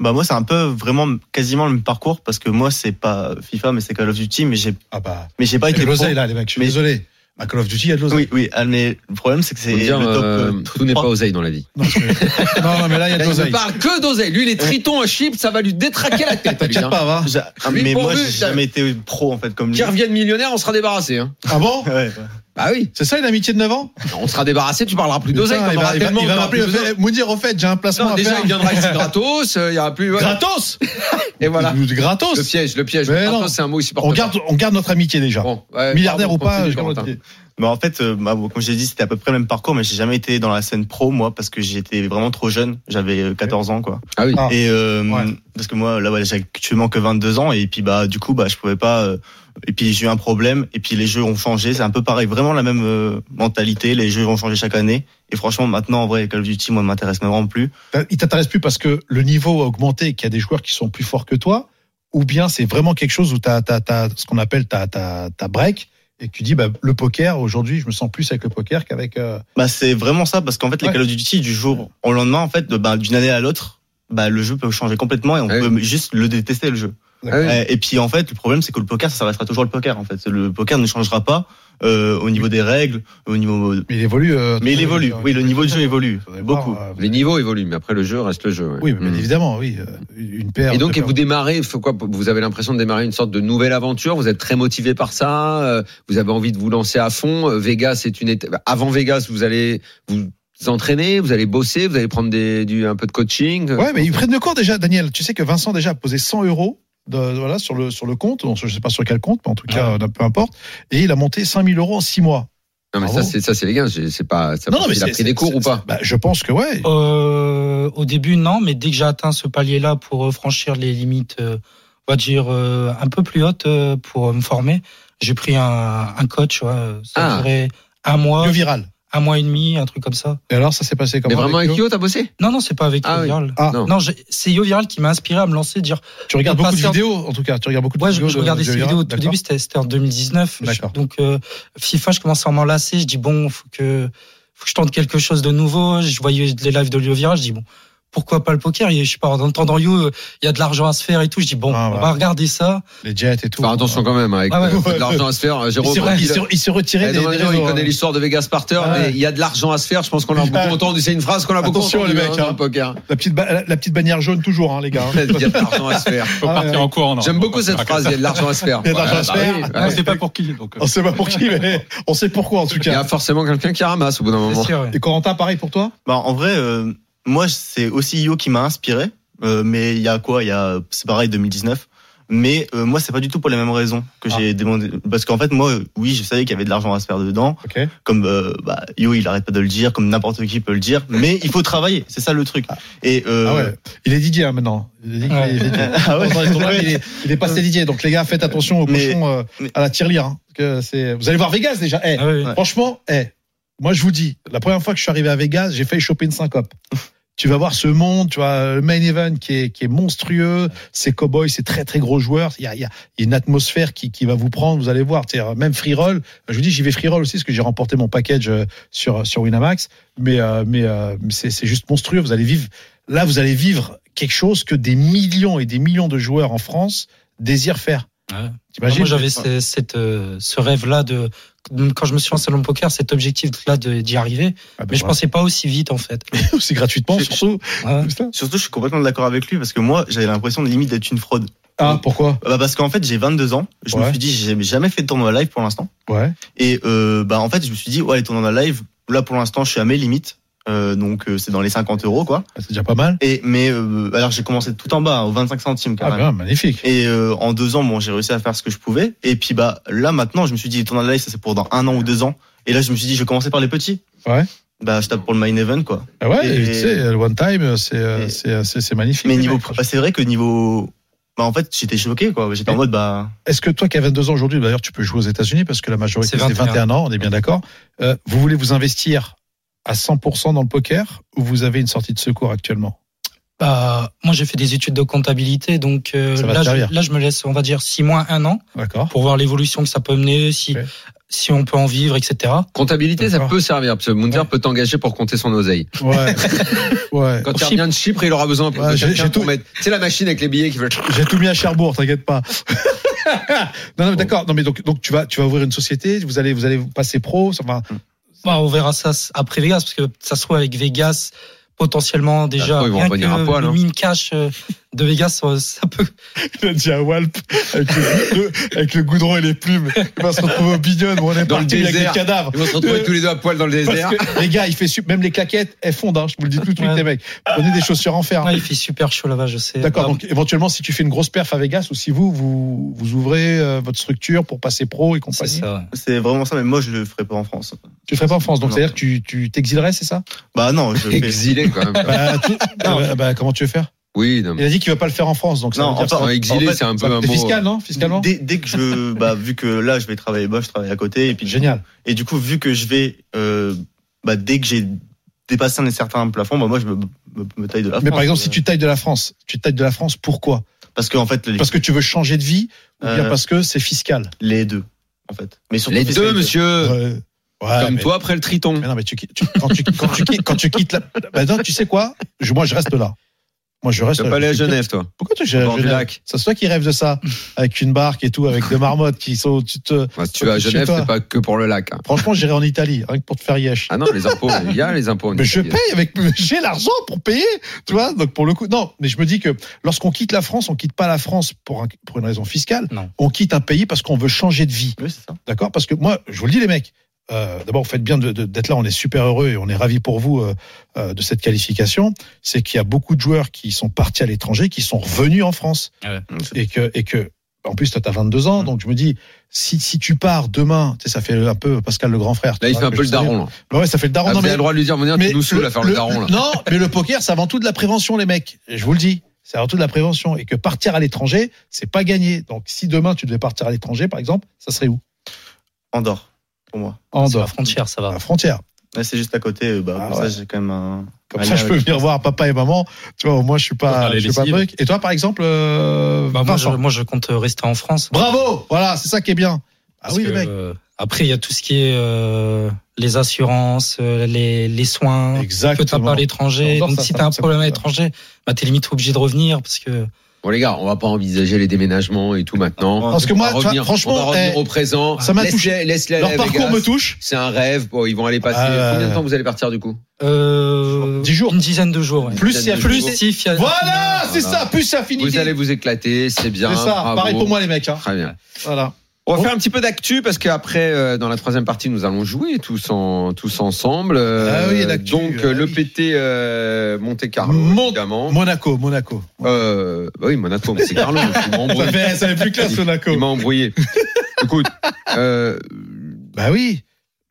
Bah moi c'est un peu vraiment quasiment le même parcours parce que moi c'est pas FIFA mais c'est Call of Duty mais j'ai Ah bah. mais j'ai pas Il y a été l'oseille là, les mecs. Je suis Mais- désolé. À Call of Duty, il y a de l'oseille. Oui oui ah, mais le problème c'est que c'est le dire, top euh, euh, tout n'est pas oseille dans la vie. Non, que- non, non, mais là, il y a de Il ne l'oseille. parle que d'oseille. Lui, les tritons à chips, ça va lui détraquer la tête. T'inquiète hein. pas, va. Ah, mais moi j'ai jamais été pro en fait comme lui. Qui revienne millionnaire, on sera débarrassé. Hein. Ah bon? Ouais, ouais. Bah oui. C'est ça une amitié de 9 ans? On sera débarrassé, tu parleras plus d'oseille. Il va, il va, il va besoin. Moudir, au fait, j'ai un placement Non, à déjà, faire. il viendra ici gratos. euh, Il y aura plus. voilà. Gratos Et voilà. Gratos Le piège, le piège. C'est un mot aussi on garde, on garde notre amitié déjà. Bon, ouais, Milliardaire pardon, ou pas, continue, je garde Corentin. notre amitié. Bah, en fait, euh, bah, comme j'ai dit, c'était à peu près le même parcours, mais j'ai jamais été dans la scène pro, moi, parce que j'étais vraiment trop jeune. J'avais euh, 14 ans, quoi. Ah oui. Ah. Et euh, Ouais. parce que moi, là, ouais, j'ai actuellement que 22 ans, et puis bah, du coup, bah, je pouvais pas. euh, et puis j'ai eu un problème, et puis les jeux ont changé. C'est un peu pareil, vraiment la même euh, mentalité. Les jeux ont changé chaque année. Et franchement, maintenant, en vrai, Call of Duty, moi, ne m'intéresse vraiment plus. Il t'intéresse plus parce que le niveau a augmenté, qu'il y a des joueurs qui sont plus forts que toi, ou bien c'est vraiment quelque chose où tu as, ce qu'on appelle ta, ta, ta break, et tu dis, bah, le poker, aujourd'hui, je me sens plus avec le poker qu'avec. euh, Bah, c'est vraiment ça, parce qu'en fait, les Ouais. Call of Duty, du jour au lendemain, en fait, de- bah, d'une année à l'autre, bah, le jeu peut changer complètement et on Ouais. peut juste le détester, le jeu. Ah oui. Euh, Et puis en fait, le problème c'est que le poker, ça restera toujours le poker. En fait, le poker ne changera pas euh, au niveau des règles, au niveau. Mais il évolue. euh, Mais il évolue. Oui, le niveau de jeu évolue voir, beaucoup. euh, Les niveaux évoluent, mais après le jeu reste le jeu. ouais. Oui, bien Mm. évidemment, oui. euh, Une paire. Et donc, et vous démarrez, faut quoi Vous avez l'impression de démarrer une sorte de nouvelle aventure. Vous êtes très motivé par ça. euh, Vous avez envie de vous lancer à fond. euh, Vegas, c'est une étape. Avant Vegas, vous allez vous entraîner, vous allez bosser, vous allez prendre des, du, un peu de coaching. Ouais, mais ils prennent de quoi déjà, Daniel Tu sais que Vincent déjà a posé 100 euros de, voilà, sur, le, sur le compte. Bon, Je sais pas sur quel compte, mais en tout cas, euh, peu importe. Et il a monté 5000 euros en 6 mois. Non, mais Bravo. ça, c'est ça, c'est les gars. C'est pas. Ça Non, non, mais il a pris des cours ou pas? bah, Je pense que ouais. Euh, au début, non, mais dès que j'ai atteint ce palier-là pour euh, franchir les limites, euh, on va dire, euh, un peu plus hautes euh, pour me former, j'ai pris un, un coach. ouais, ça Ah. a duré un mois, Le viral. Un mois et demi, un truc comme ça. Et alors, ça s'est passé comment Mais vraiment avec Yo Yo, t'as bossé? Non, non, c'est pas avec Ah Yo oui. Viral. Ah. Non. Non, c'est Yo Viral qui m'a inspiré à me lancer, dire Tu regardes de beaucoup de vidéos, en tout cas. Tu regardes beaucoup de Ouais, je, vidéos. je de- regardais ces vidéos au tout début, c'était en 2019. D'accord. Je- Donc euh, FIFA, je commençais à m'en lasser. Je dis bon, faut que faut que je tente quelque chose de nouveau. Je voyais les lives de Lio Viral, je dis bon, pourquoi pas le poker? Je sais pas, en entendant You, il y a de l'argent à se faire et tout. Je dis bon, Ah, on va regarder ça. Les jets et tout. Faire attention quand même, avec Ah ouais. de l'argent à se faire. Il Jérôme, il s'est- il retiré Eh, des, non, des non, il connaît hein. l'histoire de Vegas Parter, Ah ouais. mais il y a de l'argent à se faire. Je pense qu'on l'a beaucoup entendu. C'est une phrase qu'on a beaucoup Attention, entendu les mecs, hein, dans hein. le poker. La petite, ba- la, la petite bannière jaune toujours, hein, les gars. hein. Il y a de l'argent à se faire. Faut Ah, partir en courant. J'aime Faut beaucoup cette phrase. Il y a de l'argent à se faire. Il y a de l'argent à se bah faire. oui, On sait pas pour qui. Donc, euh, On sait pas pour qui, mais on sait pourquoi en tout Il y a cas. forcément quelqu'un qui ramasse au bout d'un moment. Et Corentin, pareil pour toi? Bah, en vrai, euh, moi, c'est aussi Yo qui m'a inspiré. Euh, mais il y a quoi Il y a, c'est pareil, 2019. Mais euh, moi, c'est pas du tout pour les mêmes raisons que j'ai demandé. Parce qu'en fait, moi, oui, je savais qu'il y avait de l'argent à se faire dedans. Comme euh, bah, Yo, il arrête pas de le dire, comme n'importe qui peut le dire. Mais il faut travailler. C'est ça le truc. Et euh, Ah ouais. Il est Didier hein, maintenant. Il est, Ouais. il est- Ah ouais. Dans les tournois, il, est, il est passé Didier. Donc les gars, faites attention aux Mais- cochons euh, mais- à la tirelire. Hein, que c'est. Vous allez voir Vegas déjà. Eh, Ah oui. Franchement, eh, moi je vous dis, la première fois que je suis arrivé à Vegas, j'ai failli choper une syncope. tu vas voir ce monde, tu vois, le main event qui est, qui est monstrueux, ces cowboys, ces très très gros joueurs, il y a, il y a une atmosphère qui, qui va vous prendre, vous allez voir, même free roll, je vous dis, j'y vais free roll aussi parce que j'ai remporté mon package euh, sur, sur Winamax, mais, euh, mais, euh, c'est juste monstrueux, vous allez vivre, là vous allez vivre quelque chose que des millions et des millions de joueurs en France désirent faire. Ouais. T'imagines Moi, j'avais ce, cette, euh, ce rêve-là de, quand je me suis lancé dans le poker, cet objectif-là de- d'y arriver. Ah, ben Mais je voilà. pensais pas aussi vite, en fait. aussi gratuitement, surtout. Ouais. surtout, je suis complètement d'accord avec lui parce que moi, j'avais l'impression de limite d'être une fraude. Ah, pourquoi Bah, parce qu'en fait, j'ai 22 ans. Je Ouais. me suis dit, j'ai jamais fait de tournoi live pour l'instant. Ouais. Et euh, bah en fait, je me suis dit, ouais, les tournois live, là pour l'instant, je suis à mes limites. Euh, donc euh, c'est dans les 50 euros quoi. Ah, C'est déjà pas mal. Et mais euh, alors j'ai commencé tout en bas, aux 25 centimes Ah, carrément. ben, magnifique. Et euh, en deux ans, bon, j'ai réussi à faire ce que je pouvais. Et puis bah là maintenant, je me suis dit, les tournois live, ça c'est pour dans un an ou deux ans. Et là, je me suis dit, je vais commencer par les petits. Ouais. Bah je tape pour le main event quoi. Ah ouais, Et- tu sais, le one time, c'est magnifique. Mais niveau, bah, c'est vrai que niveau, bah en fait, j'étais choqué quoi. J'étais en mode bah Est-ce que toi qui as 22 ans aujourd'hui, d'ailleurs tu peux jouer aux États-Unis parce que la majorité C'est c'est 21. 21 ans, on est bien d'accord. Euh, vous voulez vous investir à 100% dans le poker ou vous avez une sortie de secours actuellement? Bah, moi, j'ai fait des études de comptabilité, donc euh, là, je, là, je me laisse, on va dire, six mois, un an, pour voir l'évolution que ça peut mener, si, si on peut en vivre, etc. Comptabilité, ça peut servir, parce que Moundir Ouais. peut t'engager pour compter son oseille. Ouais. ouais. Quand il revient de Chypre, il aura besoin de Ouais, quelqu'un tout- mettre. C'est la machine avec les billets qui veut. J'ai tout mis à Cherbourg, t'inquiète pas. non, non, mais d'accord. Non, mais donc, donc tu vas, tu vas ouvrir une société, vous allez, vous allez passer pro, ça va. Bah, on verra ça après Vegas, parce que ça se trouve avec Vegas, potentiellement déjà, Après, ils vont rien que à poil, le hein. mine cash euh, de Vegas, ça, ça peut. Il a dit à Walp avec le, le- avec le goudron et les plumes. Il va se retrouver au bidon où on est Dans le parti avec des désert. cadavres. Ils vont se retrouver Euh, tous les deux à poil dans le Parce désert. que, les gars, il fait même les claquettes, elles fondent. Hein, je vous le dis tout de suite, Ouais. les mecs. Prenez des chaussures en fer. Ouais, il fait super chaud là-bas, je sais. D'accord. Bah, Donc éventuellement, si tu fais une grosse perf à Vegas ou si vous vous, vous ouvrez euh, votre structure pour passer pro et c'est compagnie, ça. ouais. c'est vraiment ça. Mais moi, je le ferai pas en France. tu le ferais pas en France. Donc Non. c'est à dire que tu tu t'exilerais, c'est ça? Bah non, je. Exilé quand même. bah, tu- bah, bah, Comment tu veux faire? Oui, non, Il mais- a dit qu'il va pas le faire en France. Donc ça Non, veut dire enfin, exilé, en fait, c'est un peu un mot. fiscal, non Fiscalement Dès, dès que je, bah, vu que là, je vais travailler, bah, je travaille à côté, et puis Génial. Et du coup, vu que je vais, euh, bah, dès que j'ai dépassé un certain plafond, bah, moi, je me, me, me taille de la Mais France. par exemple, si Euh, tu tailles de la France, tu tailles de la France, pourquoi? Parce qu'en fait, les, Parce que tu veux changer de vie ou bien Euh, parce que c'est fiscal? les deux, en fait. Mais surtout Les deux, monsieur. Ouais. Ouais, Comme mais- toi après le triton. Mais non, mais tu, quittes- tu- quand, tu, quand, tu, quittes- quand tu quittes la. Bah non, tu sais quoi? Je, Moi, je reste là. Moi, je Tu reste vas là. pas aller à Genève, toi. Pourquoi tu es à Genève lac. C'est toi qui rêves de ça, avec une barque et tout, avec des marmottes qui sont. Tu te... Si tu vas à Genève, c'est pas que pour le lac. hein. Franchement, j'irai en Italie, rien que pour te faire yesh. Ah non, les impôts, il y a les impôts. en Mais je paye avec, j'ai l'argent pour payer, tu vois. Donc pour le coup, non. Mais je me dis que lorsqu'on quitte la France, on quitte pas la France pour un- pour une raison fiscale. Non. On quitte un pays parce qu'on veut changer de vie. Oui, c'est ça. D'accord? Parce que moi, je vous le dis, les mecs, euh, d'abord, vous faites bien de- de- d'être là. On est super heureux et on est ravis pour vous euh, euh, de cette qualification. C'est qu'il y a beaucoup de joueurs qui sont partis à l'étranger, qui sont revenus en France. Et que, et que, en plus, toi, t'as 22 ans. Donc, je me dis, si, si tu pars demain, tu sais, ça fait un peu Pascal le grand frère. Là, il fait un peu le daron. Là. Bah ouais, ça fait le daron. Ah, Non, vous mais- avez le droit de lui dire, Mounir, tu nous saoules à faire le daron. Là. non, mais le poker, c'est avant tout de la prévention, les mecs. Je vous le dis. C'est avant tout de la prévention. Et que partir à l'étranger, c'est pas gagné. Donc, si demain tu devais partir à l'étranger, par exemple, ça serait où? Andorre, pour moi. En C'est la frontière, ça va. la frontière. Là, c'est juste à côté, euh, bah, Ah comme ouais. ça, j'ai quand même un. Comme ça, je peux venir voir papa et maman. Tu vois, au moins, je suis pas, je suis pas truc. Et toi, par exemple, euh, Bah, moi, je, moi, je compte rester en France. Bravo! Voilà, c'est ça qui est bien. Ah oui, Parce les que, mecs. euh, après, il y a tout ce qui est euh, les assurances, les, les soins que tu Exactement. pas à l'étranger. Donc, ça, si ça- tu as un problème à l'étranger, bah, tu es limite obligé de revenir parce que Bon les gars, on va pas envisager les déménagements et tout maintenant. Parce que moi, on va revenir, franchement, on va revenir eh, au présent. ça m'a touché. Aller Leur parcours Vegas. me touche. C'est un rêve. Bon, ils vont aller passer. Ah, Combien de temps vous allez partir du coup euh, 10 jours. une dizaine de jours. ouais. Plus il y a Plus, Voilà, c'est Voilà. ça. Plus c'est affinité. Vous allez vous éclater, c'est bien. C'est ça. bravo. Pareil pour moi, les mecs. Hein. Très bien. Voilà. On va Bon. faire un petit peu d'actu parce qu'après, euh, dans la troisième partie, nous allons jouer tous en tous ensemble. Euh, Ah oui, l'actu, donc ah euh, le oui. PT euh, Monte Carlo, Mon- évidemment. Monaco, Monaco. Euh, bah oui, Monaco, mais c'est Carlo. il Ça fait, ça fait plus classe, Monaco. Il m'a embrouillé. Écoute, euh, Bah oui.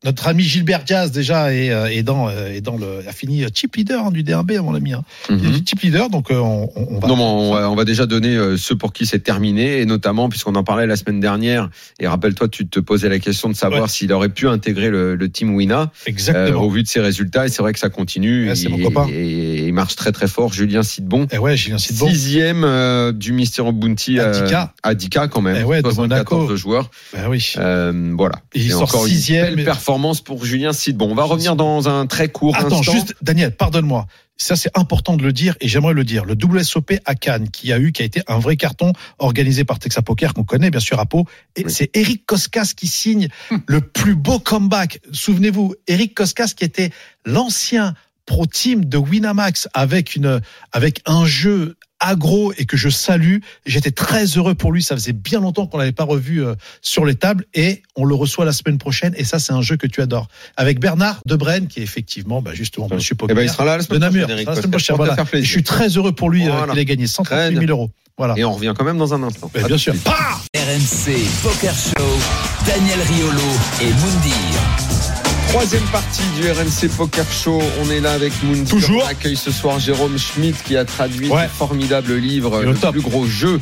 Notre ami Gilbert Diaz déjà est, euh, est dans, euh, est dans le, a fini euh, chip leader hein, du DRB, mon ami. Hein. Il mhm. chip leader, donc on, va. Non, mais on va, on va déjà donner ceux pour qui c'est terminé, et notamment puisqu'on en parlait la semaine dernière. Et rappelle-toi, tu te posais la question de savoir Ouais. s'il aurait pu intégrer le, le team Wina euh, Exactement. au vu de ses résultats. Et c'est vrai que ça continue. Ouais, c'est et, mon et- et il marche très très fort. Julien Sidbon, Et ouais, Julien Sidbon. sixième euh, du Mysterio Bounty À 10K. à 10K quand même. Eh ouais, de 74 Monaco. joueurs. Bah oui. Euh, voilà. Et il Et sort sixième, performance pour Julien Sidbon. On va revenir dans un très court Attends, instant. juste, Daniel, pardonne-moi. Ça, c'est important de le dire et j'aimerais le dire. Le WSOP à Cannes, qui a eu, qui a été un vrai carton organisé par Texas Poker, qu'on connaît bien sûr à Pau. Et Oui. c'est Eric Koskas qui signe le plus beau comeback. Souvenez-vous, Eric Koskas qui était l'ancien pro team de Winamax avec une, avec un jeu agro et que je salue. J'étais très heureux pour lui. Ça faisait bien longtemps qu'on l'avait pas revu euh, sur les tables et on le reçoit la semaine prochaine. Et ça, c'est un jeu que tu adores. Avec Bernard Debrenne, qui est effectivement, bah, justement, monsieur Eh Poker. ben, il sera là la de semaine Namur, prochaine, la semaine voilà. Je suis très heureux pour lui euh, Voilà. qu'il ait gagné 138 000 Très euros. Voilà. Et on revient quand même dans un instant. Ben, bien sûr. suite. RMC Poker Show, Daniel Riolo et Moundir. Troisième partie du RMC Poker Show. On est là avec Moon. Toujours. On accueille ce soir Jérôme Schmidt qui a traduit Ouais. ce formidable livre, le plus gros jeu.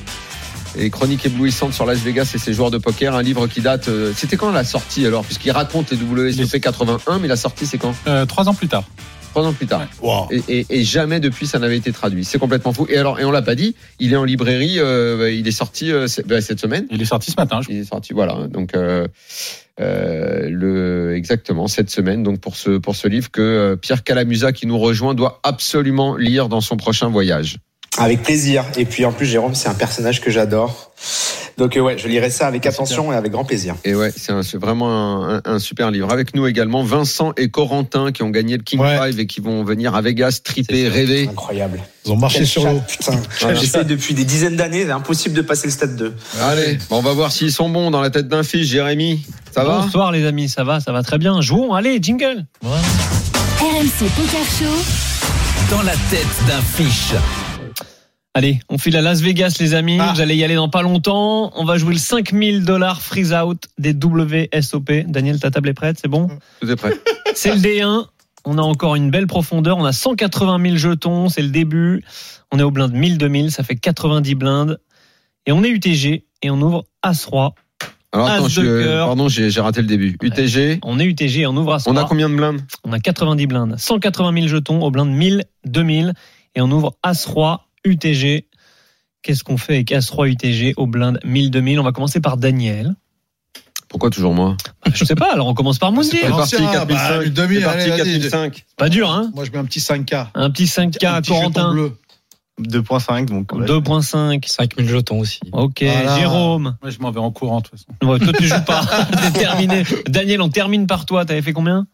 Et chronique éblouissante sur Las Vegas et ses joueurs de poker, un livre qui date. euh, C'était quand la sortie alors? Puisqu'il raconte les WSOP 81, mais la sortie c'est quand? Euh, trois ans plus tard. Trois ans plus tard. Wow. Et, et- et jamais depuis ça n'avait été traduit. C'est complètement fou. Et alors, et on l'a pas dit, il est en librairie. euh, il est sorti euh, bah, cette semaine. Il est sorti ce matin. Je... Il est sorti, voilà. Donc, euh, euh, le, exactement, cette semaine, donc pour ce, pour ce livre que euh, Pierre Calamusa, qui nous rejoint, doit absolument lire dans son prochain voyage. Avec plaisir. Et puis en plus, Jérôme, c'est un personnage que j'adore. Donc euh, ouais, je lirai ça avec attention et avec grand plaisir. Et ouais, c'est vraiment un, un- un super livre. Avec nous également Vincent et Corentin qui ont gagné le King Ouais. Five et qui vont venir à Vegas triper, rêver. Incroyable. Ils ont marché Quel sur l'eau. Putain, Voilà. j'essaie depuis des dizaines d'années, c'est impossible de passer le stade 2. Allez, bon, on va voir s'ils sont bons dans la tête d'un fils, Jérémy. Ça va Bonsoir les amis, ça va, ça va très bien. Jouons, allez, jingle. RMC Poker Show. Dans la tête d'un fiche. Allez, on file à Las Vegas les amis, Ah. vous allez y aller dans pas longtemps. On va jouer le 5000 dollars freeze out des WSOP. Daniel, ta table est prête, c'est bon Tout est prêt. C'est le D1. On a encore une belle profondeur. On a 180 000 jetons. C'est le début. On est au blind 1000, 2000. Ça fait 90 blindes. Et on est UTG. Et on ouvre As-Roi. Alors, attends, As je, pardon, j'ai raté le début. UTG, On est UTG et on ouvre As-Roi. on a combien de blindes? On a 90 blindes. 180 000 jetons au blind 1000, 2000. Et on ouvre As-Roi, UTG. Qu'est-ce qu'on fait avec As-Roi, UTG au blind 1000, 2000 On va commencer par Daniel. Pourquoi toujours moi? Je sais pas, alors on commence par Moundir. C'est pas- parti, Ancien, 4005. bah, 2000, C'est parti, allez, vas-y. 4005. Pas dur, hein? Moi, je mets un petit 5K. Un petit 5K Un à Corentin. bleu. 2.5 donc. ouais. 2.5. 5000 jetons aussi. Ok, Voilà. Jérôme. Moi, je m'en vais en courant de toute façon. Ouais, toi, tu joues pas. T'es terminé. Daniel, on termine par toi. T'avais fait combien?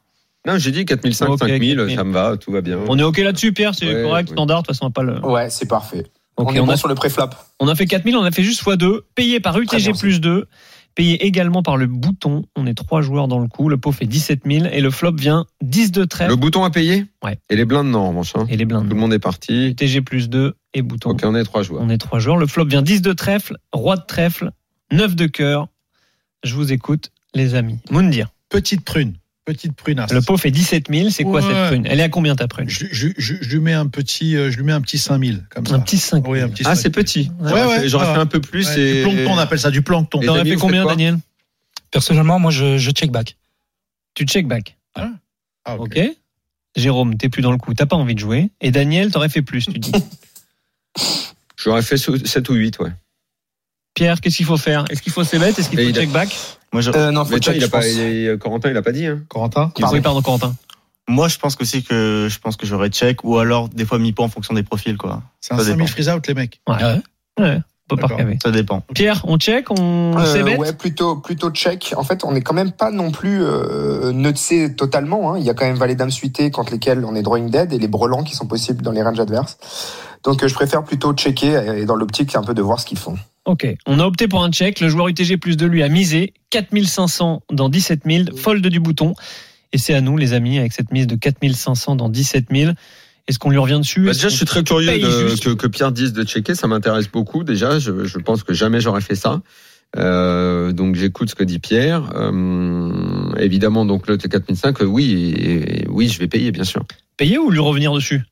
Non, j'ai dit 4005, Ok, 5000, 4000. ça me va, tout va bien. On est ok là-dessus, Pierre C'est Ouais, correct, ouais. standard. De toute façon, on va pas le. Ouais, c'est parfait. Ok, on est on, bon a, sur le préflop. on a fait 4000, on a fait juste x2. Payé par UTG bien, plus 2. Payé également par le bouton. On est trois joueurs dans le coup. Le pot fait 17 000 et le flop vient 10 de trèfle. Le bouton à payer Ouais. Et les blindes, non, en revanche. hein. Et les blindes. Tout le monde est parti. UTG plus 2 et bouton. Ok, on est trois joueurs. On est trois joueurs. Le flop vient 10 de trèfle, roi de trèfle, 9 de cœur. Je vous écoute, les amis. Moundir. Petite prune. Petite prunasse. Le pot fait 17 000. C'est quoi Ouais. cette prune? Elle est à combien ta prune? Je, je, je, je lui mets un petit, euh, je lui mets un petit 5000 comme ça. Un petit 5 Oui, un petit Ah, 5 c'est petit. Ouais, J'aurais ouais, fait- J'aurais ouais. fait un peu plus. Ouais, et... Du plancton, on appelle ça du plancton. T'aurais Daniel, fait combien, Daniel? Personnellement, moi, je, je check back. Tu check back. Ah, Ok. Jérôme, t'es plus dans le coup, t'as pas envie de jouer. Et Daniel, t'aurais fait plus, tu dis. J'aurais fait 7 ou 8, ouais. Pierre, qu'est-ce qu'il faut faire? Est-ce qu'il faut se mettre? Est-ce qu'il faut check back? Moi, je, Euh, non, Mais tiens, il a pas, pense. il est- Corentin, il a pas dit. Hein. Corentin Oui, pardon, Corentin. moi, je pense que c'est que je pense que j'aurais check ou alors des fois mi-pot en fonction des profils, quoi. C'est un Ça 5000 dépend. freeze out, les mecs. Ouais. Ouais, recaver. Ça dépend. Pierre, on check, on Euh, ouais, plutôt plutôt check. En fait, on n'est quand même pas non plus euh, nutsé totalement. Hein. Il y a quand même valet dame suité contre lesquels on est drawing dead et les brelans qui sont possibles dans les ranges adverses. Donc, euh, je préfère plutôt checker et dans l'optique un peu de voir ce qu'ils font. Ok, on a opté pour un check. Le joueur UTG plus de lui a misé 4500 dans 17 000, fold du bouton. Et c'est à nous, les amis, avec cette mise de 4500 dans 17 000. Est-ce qu'on lui revient dessus? Bah, déjà, je suis très curieux de- que, que Pierre dise de checker. Ça m'intéresse beaucoup. Déjà, je, je pense que jamais j'aurais fait ça. Euh, donc j'écoute ce que dit Pierre. Euh, évidemment, donc le T4005, euh, oui, et- et- oui, je vais payer, bien sûr. payer ou lui revenir dessus?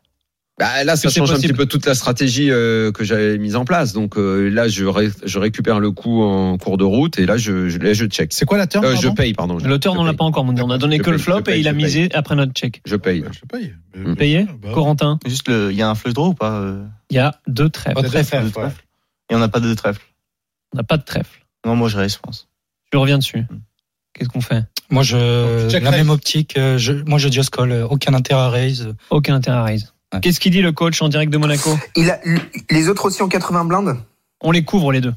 Bah, là, ça change un petit peu toute la stratégie euh, que j'avais mise en place. Donc euh, là, je, ré- je récupère le coup en cours de route et là, je, je, là, je check. C'est quoi la turn Euh, je paye, pardon. Je, L'auteur, je on l'a pas encore. On a donné Je que le flop paye, et il a paye. misé après notre check. Je paye. Je paye. Mm. Payé Bah, Corentin, Juste, le- il y a un flush draw ou pas euh il y a deux trèfles. Pas de trèfle, Deux ouais. trèfles. Et on n'a pas de trèfle. On n'a pas de trèfle. Non, moi, je reste, je pense. Tu reviens dessus. Qu'est-ce qu'on fait? Moi, je, la même optique. euh, Je, moi, je just call. euh, Aucun intérêt à raise. Aucun intérêt à raise. Ouais. Qu'est-ce qu'il dit le coach en direct de Monaco? Il a, les autres aussi en 80 blindes On les couvre les deux.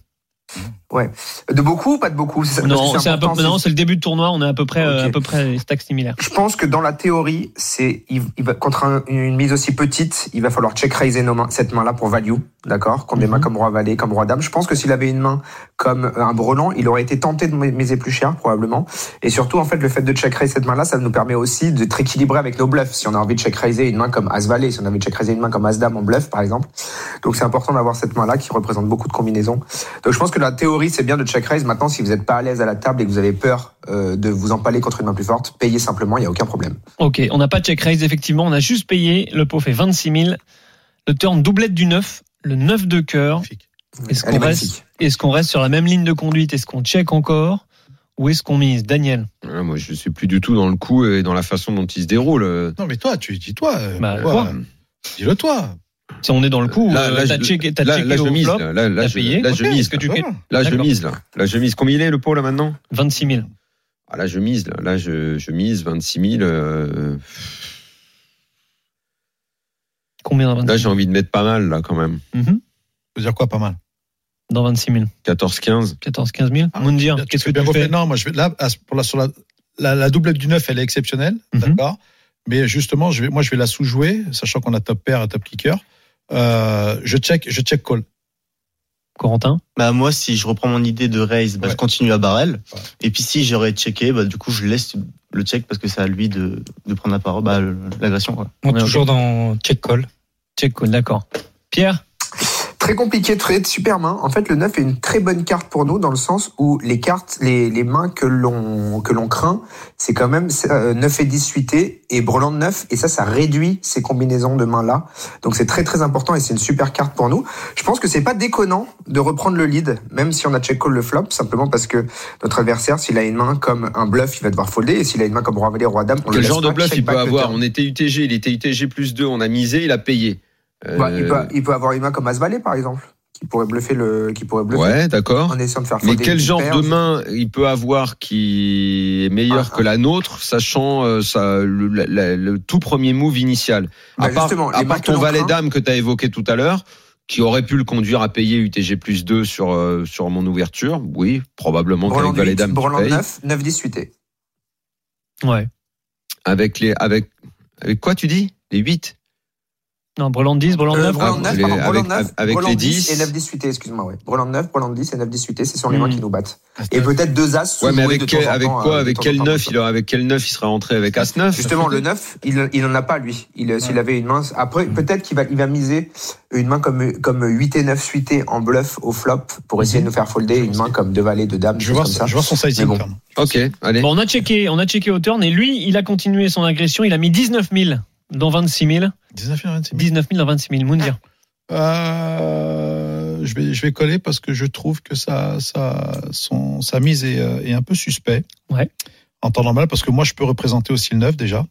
De beaucoup ou pas de beaucoup? Ça- Non, c'est le début de tournoi. On est à peu près, euh, à peu près stacks similaires. Je pense que dans la théorie, c'est il, il va contre un- une mise aussi petite, il va falloir check mains, cette main-là pour value, d'accord, contre des mains comme roi valet, comme roi dame. Je pense que s'il avait une main comme un brelan, il aurait été tenté de miser plus cher probablement. Et surtout, en fait, le fait de check raise cette main-là, ça nous permet aussi d'être équilibré avec nos bluffs. Si on a envie de check raiser une main comme as valet, si on a envie de check raiser une main comme as dame en bluff, par exemple. Donc c'est important d'avoir cette main-là qui représente beaucoup de combinaisons. Donc je pense que la théorie, c'est bien de check raise. Maintenant, si vous n'êtes pas à l'aise à la table et que vous avez peur euh, de vous empaler contre une main plus forte, payez simplement, il n'y a aucun problème. Ok, on n'a pas de check raise, effectivement. On a juste payé. Le pot fait 26 000. Le turn doublette du 9. Le 9 de cœur. Est-ce qu'on reste, sur la même ligne de conduite? Est-ce qu'on check encore? Ou est-ce qu'on mise? Daniel Ah, moi, je suis plus du tout dans le coup et dans la façon dont il se déroule. Euh, Non, mais toi, tu dis-toi. euh, Bah, quoi quoi Dis-le toi. Si on est dans le coup, Là, euh, là, t'as je- checké, t'as là, checké là, je au mise. flop, Là, je, payé. là, je mise. est-ce que tu va. Là, je mise. Là, là, je mise. Combien il est le pot là maintenant? 26 000. ah, Là, je mise. Là, Là, je, je mise 26 000. euh, Combien dans 26 Là, 000 j'ai envie de mettre pas mal là quand même. Ça veut dire quoi, pas mal Dans 26 000. 14, 15. 14, 15 000. Ah, Moundir, qu'est-ce que tu fais. Non, moi, je vais là, pour la, sur la, la, la doublette du 9, elle est exceptionnelle, Mhm. d'accord. Mais justement, je vais, moi, je vais la sous-jouer, sachant qu'on a top pair et top kicker. Euh, je check, je check call. Corentin Bah, moi, si je reprends mon idée de raise, bah, Ouais. je continue à barrel. Ouais. Et puis, si j'aurais checké, bah, du coup, je laisse le check parce que c'est à lui de, de prendre la parole, bah, l'agression, toujours dans check call. Check call, d'accord. Pierre? Très compliqué de trade, super main. En fait, le 9 est une très bonne carte pour nous dans le sens où les cartes, les, les mains que l'on que l'on craint, c'est quand même euh, 9 et 10 suités et brelan de 9 et ça, ça réduit ces combinaisons de mains là. Donc c'est très très important et c'est une super carte pour nous. Je pense que c'est pas déconnant de reprendre le lead, même si on a check call le flop, simplement parce que notre adversaire, s'il a une main comme un bluff, il va devoir folder et s'il a une main comme roi valet, roi dame, on le Quel laisse genre de bluff il peut le avoir. On était UTG, il était UTG plus 2, on a misé, il a payé. Euh, Bah, il, peut, il peut avoir une main comme as valet par exemple, qui pourrait bluffer le, qui pourrait bluffer. Ouais, d'accord. en essayant de faire Mais quel genre de main il peut avoir qui est meilleur Ah, que la nôtre, sachant euh, ça, le, la- la- le tout premier move initial? Bah, À part, justement, à part ton valet dame que tu as évoqué tout à l'heure, qui aurait pu le conduire à payer UTG plus 2 sur, euh, sur mon ouverture, oui, probablement qu'avec valet 8, dame tu Brelan payes. 9, 9 10 suité. Ouais. Avec, les, avec, avec quoi tu dis? Les 8 Non, Breland 10, Breland Euh, 9. Brelan Ah, 9, les- pardon, Brelan avec- 9, avec Brelan les 10 10. et 9 10 suité, excuse-moi, ouais. Brelan 9, Brelan 10 et 9 10 suité, ce sont les Hmm. mains qui nous battent. Et peut-être deux as Ouais, mais avec, de quel, avec quoi euh, Avec quel temps, 9 comme il, avec quel 9 il serait rentré Avec As 9 Justement, le 9, il, il en a pas, lui. Il, s'il avait une main, après, peut-être qu'il va, il va miser une main comme, comme 8 et 9 suité en bluff au flop pour essayer de nous faire folder une main comme deux valets, deux dames, Je voir son sizing. Ok, allez. Bon, on a checké, on a checké au turn et lui, il a continué son agression. Il a mis 19 000 dans 26 000. 19 000, 26 000. 19 000 dans 26 000. Moundir. Euh, je vais, je vais coller parce que je trouve que ça, ça, son, sa mise est, euh, est un peu suspect. Ouais. En temps normal, parce que moi, je peux représenter aussi le 9 déjà.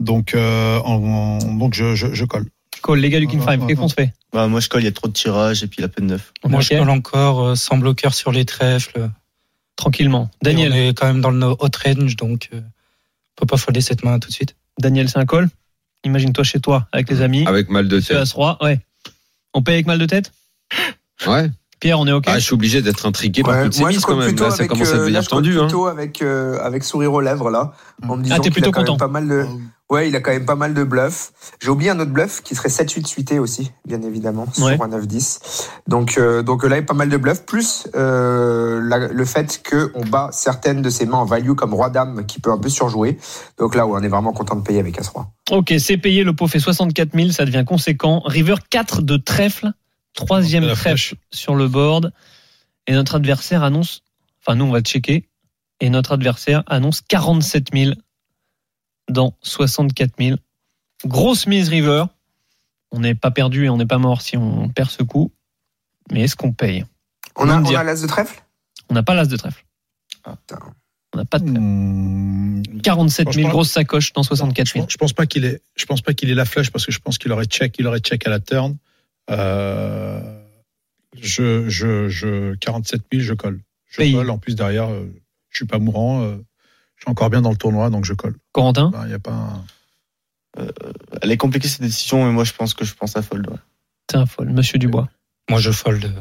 Donc, euh, en- en- donc je, je, je colle. Call, les gars du King Ouais, 5, ouais, qu'est-ce qu'on se fait Bah, moi, je colle, il y a trop de tirages et puis la peine neuf. Moi, Ok. je colle encore euh, sans bloqueur sur les trèfles. Tranquillement. Et Daniel, On est quand même dans le hot range, donc euh, on peut pas folder cette main tout de suite. Daniel, c'est un call Imagine-toi chez toi avec les amis. Avec mal de tête. As-Roi, ouais. On paye avec mal de tête? Ouais. Pierre, on est OK? Ah, je suis obligé d'être intrigué par Ouais, toutes ces mises quand même. Là, ça avec, commence à euh, devenir là, je tendu. Hein. plutôt avec, euh, avec sourire aux lèvres, là. En me disant Ah, t'es qu'il a plutôt quand même content. Pas mal de... Ouais, il a quand même pas mal de bluffs. J'ai oublié un autre bluff qui serait 7-8 suité aussi, bien évidemment, Ouais. sur un 9-10. Donc, euh, donc là, il y a pas mal de bluffs, plus euh, la- le fait qu'on bat certaines de ses mains en value comme Roi-Dame qui peut un peu surjouer. Donc là, ouais, on est vraiment content de payer avec As-Roi. Ok, c'est payé, le pot fait 64 000, ça devient conséquent. River 4 de trèfle, troisième trèfle flèche. sur le board. Et notre adversaire annonce, enfin nous on va checker, et notre adversaire annonce 47 000 dans 64 000. Grosse mise River. On n'est pas perdu et on n'est pas mort si on perd ce coup. Mais est-ce qu'on paye? On a, on a l'as de trèfle? On n'a pas l'as de trèfle. putain. On n'a pas de trèfle. Hmm, 47 000 franchement, grosses sacoches dans 64 je, 000. pense- je pense pas qu'il ait, je pense pas qu'il ait la flèche parce que je pense qu'il aurait check, il aurait check à la turn. Euh, je, je, je, 47 000, je colle. Je Paye. colle. En plus derrière, euh, je suis pas mourant. Euh, je suis encore bien dans le tournoi, donc je colle. Corentin Il y a pas. un- Elle est compliquée cette décision, mais moi, je pense que je pense à fold. ouais. C'est un folle, monsieur Dubois. Moi, je fold.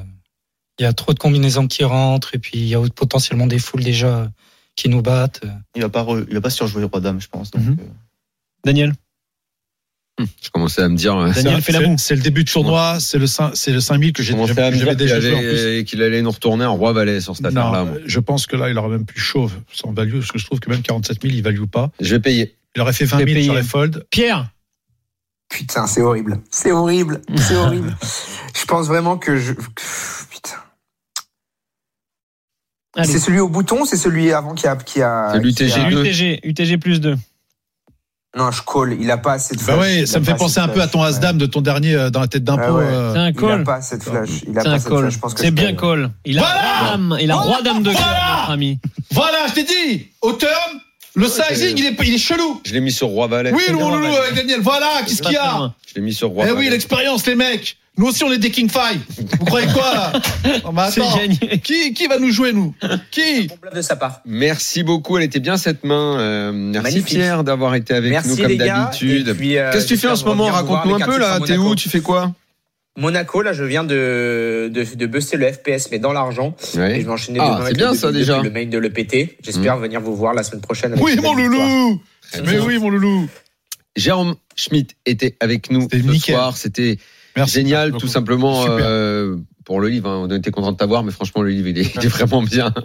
Il y a trop de combinaisons qui rentrent et puis il y a potentiellement des foules déjà qui nous battent. Il va pas, re- il va pas surjouer Roi-Dame, je pense. Donc, Mhm. euh, Daniel Je commençais à me dire. euh, Daniel C'est- fait la c'est- boue. C'est le début de tournoi, c'est le 5, c'est le 5000 que j'ai déjà, qu'il déjà joué plus. qu'il allait nous retourner en roi valet sur cette affaire-là. Je pense que là, il aurait même pu chauve sans value, parce que je trouve que même 47 000, il value pas. Je vais payer. Il aurait fait 20 C'est 000 payé. sur les. Pierre Putain, c'est horrible. C'est horrible. C'est horrible. Je pense vraiment que je. Putain. C'est celui au bouton, c'est celui avant qui a. Qui a C'est l'UTG. deux. UTG, UTG plus 2. Non, je call. Il a pas assez de Bah flash. ouais, Il ça me fait penser assez un de peu à ton As-Dame de ton dernier euh, dans la tête d'impôt. Ah ouais. euh, C'est un Il a call. pas cette flash. Il a pas un cette call. flash. Je pense que C'est bien call. Il a Voilà dame, il a Voilà roi dame de cœur, Voilà notre ami. Voilà, je t'ai dit Au turn, le sizing, il est, il est chelou Je l'ai mis sur roi valet. Oui, loulou, Daniel, voilà, qu'est-ce qu'il y a. Je l'ai mis sur roi Eh oui, l'expérience, les mecs Nous aussi, on est des King Five Vous croyez quoi, là attends, gagné. qui, qui va nous jouer, nous Qui de sa part. Merci beaucoup, elle était bien cette main. Euh, merci Magnifique. Pierre d'avoir été avec Merci nous comme les gars. d'habitude. Et puis, euh, Qu'est-ce que tu fais en ce moment Raconte-nous un peu là. T'es où Tu fais quoi Monaco, là, je viens de, de, de buster le FPS, mais dans l'argent. Et je vais enchaîner Ah, c'est avec bien, le, ça, déjà. le mail de l'EPT. J'espère venir vous voir la semaine prochaine. avec Oui, mon loulou Mais bien. oui, mon loulou Jérôme Schmitt était avec nous C'était ce nickel. soir. C'était Merci. génial, tout simplement. Super. euh, pour le livre, hein. on était content de t'avoir, mais franchement, le livre, il est, il est vraiment bien.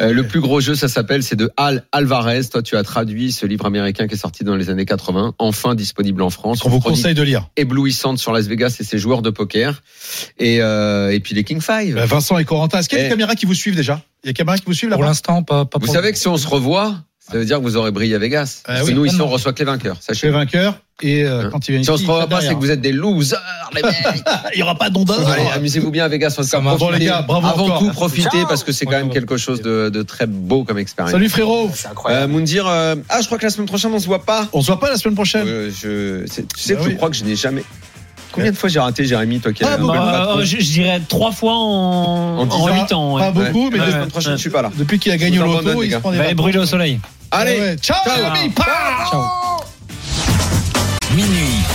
Euh, le plus gros jeu, ça s'appelle, c'est de Al Alvarez. Toi, tu as traduit ce livre américain qui est sorti dans les années 80, enfin disponible en France. On vous conseille de lire. éblouissante sur Las Vegas et ses joueurs de poker. Et, euh, et puis les King Five. Bah, Vincent et Corentin, est-ce qu'il y a Eh. des caméras qui vous suivent déjà? Il y a des caméras qui vous suivent là Pour l'instant, pas, pas Vous pour- savez que si on se revoit, ça veut dire que vous aurez brillé à Vegas. Ah oui, nous, ici, on vraiment. reçoit que les vainqueurs. Je suis Sachez. Et euh, Hein. quand il vient Si on ici, se il revoit tape pas, c'est que vous êtes des losers, les mecs. Il y aura pas d'onde Allez, amusez-vous bien à Vegas. Bon, les gars, bravo Avant encore. tout, profitez Ciao. parce que c'est quand même quelque chose de, de très beau comme expérience. Salut frérot C'est Euh, incroyable. Moundir, euh, ah, je crois que la semaine prochaine, on se voit pas. On se voit pas la semaine prochaine Euh, je, c'est- tu sais Bah que oui. je crois que je n'ai jamais. Combien de fois j'ai raté, Jérémy, toi qui Ah, as bon, le Bah, euh, je, je dirais trois fois en, En dix en ans. 8 ans. ouais. Pas beaucoup, mais Mais la Ouais. semaine prochaine, je suis pas là. depuis qu'il a gagné Je au vous abandonne, loto, les il se gars. prend des vacances. brûler au soleil. Allez, Ouais, Ciao, Ciao. Ciao.